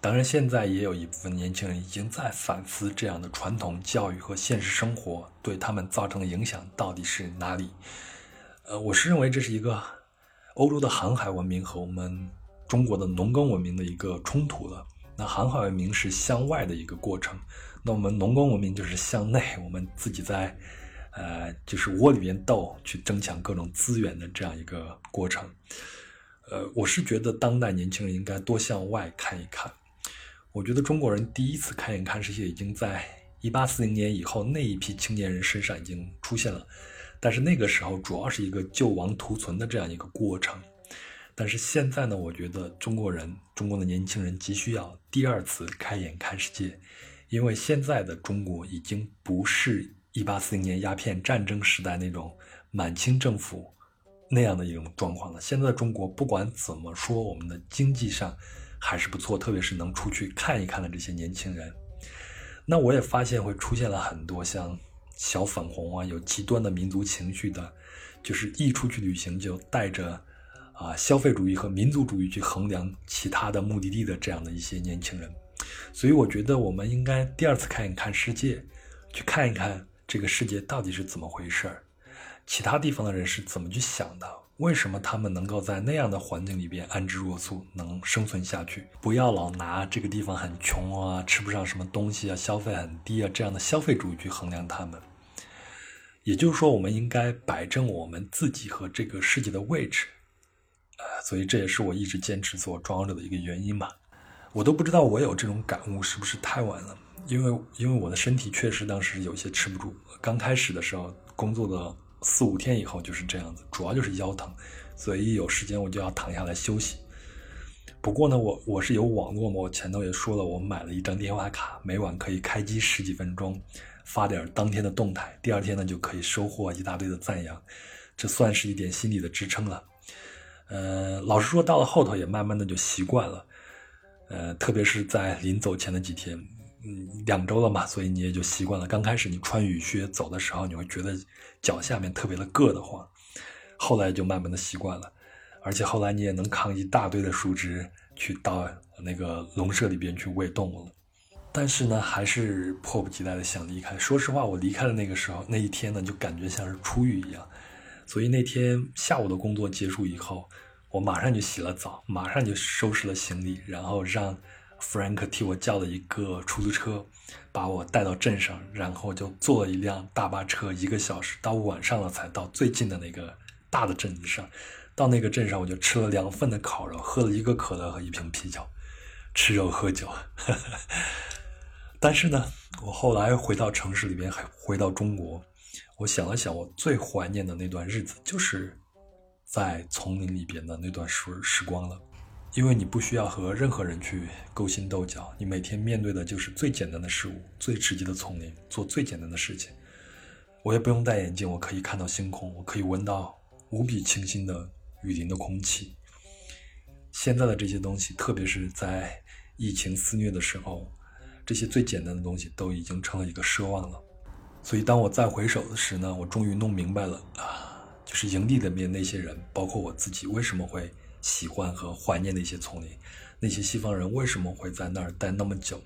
当然，现在也有一部分年轻人已经在反思这样的传统教育和现实生活对他们造成的影响到底是哪里。呃，我是认为这是一个欧洲的航海文明和我们中国的农耕文明的一个冲突了。那航海文明是向外的一个过程，那我们农耕文明就是向内，我们自己在呃就是窝里边斗，去争抢各种资源的这样一个过程。呃，我是觉得当代年轻人应该多向外看一看。我觉得中国人第一次开眼看世界，已经在一八四零年以后那一批青年人身上已经出现了。但是那个时候主要是一个救亡图存的这样一个过程。但是现在呢，我觉得中国人，中国的年轻人急需要第二次开眼看世界，因为现在的中国已经不是一八四零年鸦片战争时代那种满清政府。那样的一种状况了。现在的中国不管怎么说，我们的经济上还是不错，特别是能出去看一看的这些年轻人。那我也发现会出现了很多像小粉红啊，有极端的民族情绪的，就是一出去旅行就带着啊消费主义和民族主义去衡量其他的目的地的这样的一些年轻人。所以我觉得我们应该第二次看一看世界，去看一看这个世界到底是怎么回事儿。其他地方的人是怎么去想的？为什么他们能够在那样的环境里边安之若素，能生存下去？不要老拿这个地方很穷啊，吃不上什么东西啊，消费很低啊这样的消费主义去衡量他们。也就是说，我们应该摆正我们自己和这个世界的位置。呃，所以这也是我一直坚持做装者的一个原因吧。我都不知道我有这种感悟是不是太晚了，因为因为我的身体确实当时有些吃不住。刚开始的时候工作的。四五天以后就是这样子，主要就是腰疼，所以一有时间我就要躺下来休息。不过呢，我我是有网络嘛，我前头也说了，我买了一张电话卡，每晚可以开机十几分钟，发点当天的动态，第二天呢就可以收获一大堆的赞扬，这算是一点心理的支撑了。呃，老实说，到了后头也慢慢的就习惯了，呃，特别是在临走前的几天。嗯，两周了嘛，所以你也就习惯了。刚开始你穿雨靴走的时候，你会觉得脚下面特别的硌得慌，后来就慢慢的习惯了，而且后来你也能扛一大堆的树枝去到那个笼舍里边去喂动物了。但是呢，还是迫不及待的想离开。说实话，我离开的那个时候，那一天呢，就感觉像是出狱一样。所以那天下午的工作结束以后，我马上就洗了澡，马上就收拾了行李，然后让 Frank 替我叫了一个出租车，把我带到镇上，然后就坐了一辆大巴车，一个小时到晚上了才到最近的那个大的镇子上。到那个镇上，我就吃了两份的烤肉，喝了一个可乐和一瓶啤酒，吃肉喝酒。但是呢，我后来回到城市里边，还回到中国，我想了想，我最怀念的那段日子，就是在丛林里边的那段时时光了。因为你不需要和任何人去勾心斗角，你每天面对的就是最简单的事物，最直接的丛林，做最简单的事情。我也不用戴眼镜，我可以看到星空，我可以闻到无比清新的雨林的空气。现在的这些东西，特别是在疫情肆虐的时候。这些最简单的东西都已经成了一个奢望了，所以当我再回首的时呢，我终于弄明白了，就是营地里面那些人，包括我自己，为什么会喜欢和怀念那些丛林，那些西方人为什么会在那儿待那么久？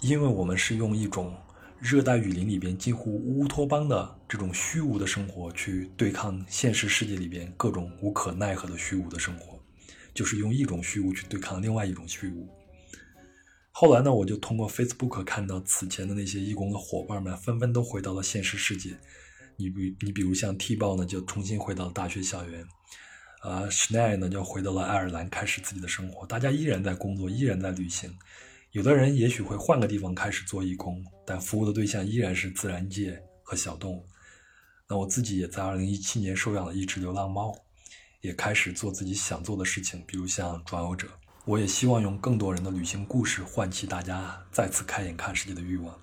因为我们是用一种热带雨林里边几乎乌托邦的这种虚无的生活去对抗现实世界里边各种无可奈何的虚无的生活，就是用一种虚无去对抗另外一种虚无。后来呢，我就通过 Facebook 看到此前的那些义工的伙伴们纷纷都回到了现实世界。你比你比如像 T 豹呢，就重新回到了大学校园，呃 s c h n e i 呢就回到了爱尔兰，开始自己的生活。大家依然在工作，依然在旅行。有的人也许会换个地方开始做义工，但服务的对象依然是自然界和小动物。那我自己也在2017年收养了一只流浪猫，也开始做自己想做的事情，比如像壮游者。我也希望用更多人的旅行故事唤起大家再次开眼看世界的欲望。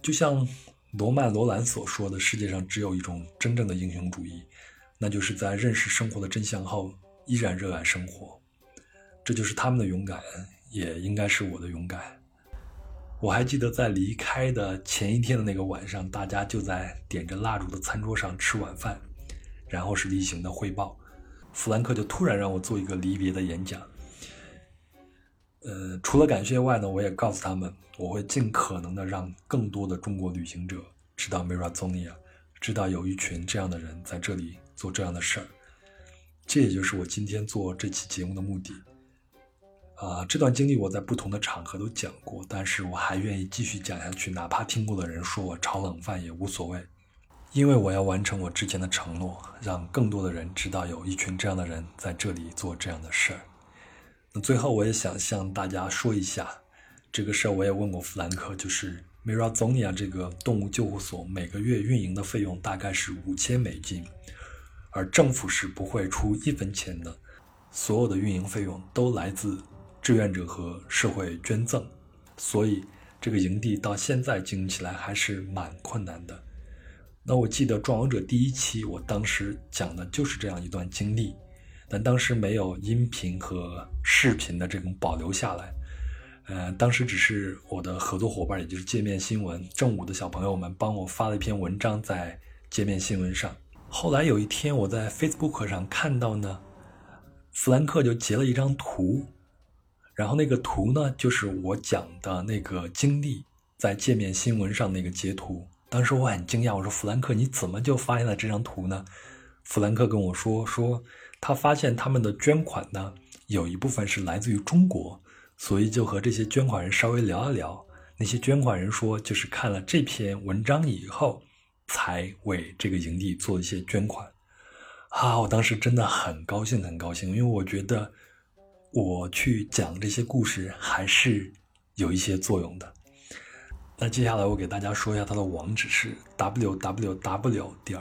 就像罗曼·罗兰所说的：“世界上只有一种真正的英雄主义，那就是在认识生活的真相后依然热爱生活。”这就是他们的勇敢，也应该是我的勇敢。我还记得在离开的前一天的那个晚上，大家就在点着蜡烛的餐桌上吃晚饭，然后是例行的汇报。弗兰克就突然让我做一个离别的演讲。呃，除了感谢外呢，我也告诉他们，我会尽可能的让更多的中国旅行者知道 Mirazonia，知道有一群这样的人在这里做这样的事儿。这也就是我今天做这期节目的目的。啊，这段经历我在不同的场合都讲过，但是我还愿意继续讲下去，哪怕听过的人说我炒冷饭也无所谓，因为我要完成我之前的承诺，让更多的人知道有一群这样的人在这里做这样的事儿。那最后，我也想向大家说一下这个事儿。我也问过弗兰克，就是 Mirazonia 这个动物救护所每个月运营的费用大概是五千美金，而政府是不会出一分钱的，所有的运营费用都来自志愿者和社会捐赠，所以这个营地到现在经营起来还是蛮困难的。那我记得《壮游者》第一期，我当时讲的就是这样一段经历。但当时没有音频和视频的这种保留下来，呃，当时只是我的合作伙伴，也就是界面新闻正午的小朋友们帮我发了一篇文章在界面新闻上。后来有一天我在 Facebook 上看到呢，弗兰克就截了一张图，然后那个图呢就是我讲的那个经历在界面新闻上那个截图。当时我很惊讶，我说弗兰克你怎么就发现了这张图呢？弗兰克跟我说说。他发现他们的捐款呢，有一部分是来自于中国，所以就和这些捐款人稍微聊一聊。那些捐款人说，就是看了这篇文章以后，才为这个营地做一些捐款。啊，我当时真的很高兴，很高兴，因为我觉得我去讲这些故事还是有一些作用的。那接下来我给大家说一下它的网址是 w w w 点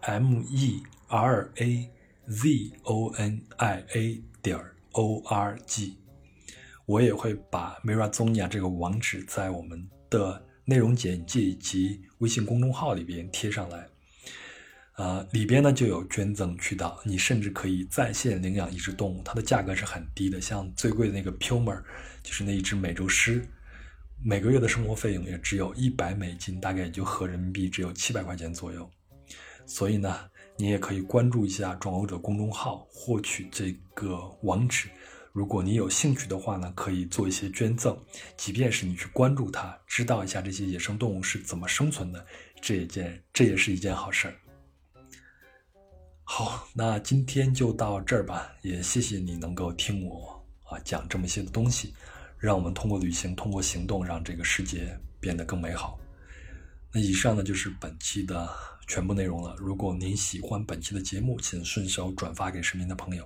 m e r a。Z o n i a 点 o r g，我也会把 Mirazonia 这个网址在我们的内容简介及微信公众号里边贴上来。呃，里边呢就有捐赠渠道，你甚至可以在线领养一只动物，它的价格是很低的。像最贵的那个 Puma，就是那一只美洲狮，每个月的生活费用也只有一百美金，大概也就合人民币只有七百块钱左右。所以呢。你也可以关注一下“壮游者”公众号，获取这个网址。如果你有兴趣的话呢，可以做一些捐赠，即便是你去关注它，知道一下这些野生动物是怎么生存的，这一件这也是一件好事儿。好，那今天就到这儿吧，也谢谢你能够听我啊讲这么些的东西，让我们通过旅行，通过行动，让这个世界变得更美好。那以上呢就是本期的全部内容了。如果您喜欢本期的节目，请顺手转发给身边的朋友。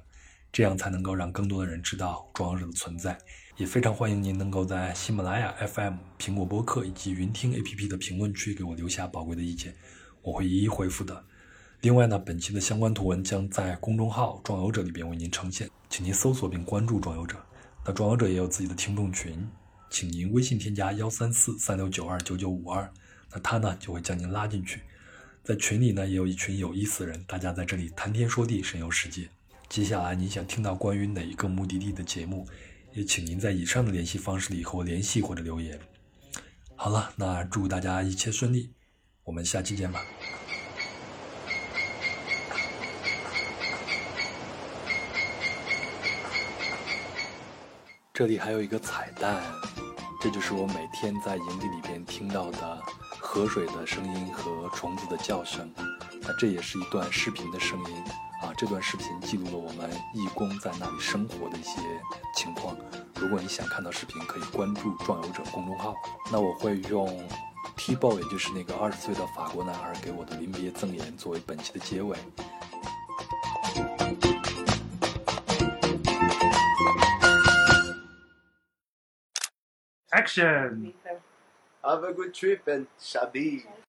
这样才能够让更多的人知道壮游者的存在，也非常欢迎您能够在喜马拉雅 FM、苹果播客以及云听 APP 的评论区给我留下宝贵的意见，我会一一回复的。另外呢，本期的相关图文将在公众号“壮游者”里边为您呈现，请您搜索并关注“壮游者”。那壮游者也有自己的听众群，请您微信添加幺三四三六九二九九五二，那他呢就会将您拉进去，在群里呢也有一群有意思的人，大家在这里谈天说地，神游世界。接下来，您想听到关于哪一个目的地的节目，也请您在以上的联系方式里和我联系或者留言。好了，那祝大家一切顺利，我们下期见吧。这里还有一个彩蛋，这就是我每天在营地里边听到的河水的声音和虫子的叫声，那这也是一段视频的声音。啊，这段视频记录了我们义工在那里生活的一些情况。如果你想看到视频，可以关注“壮游者”公众号。那我会用 T b o 也就是那个二十岁的法国男孩给我的临别赠言作为本期的结尾。Action! Have a good trip and Shabi.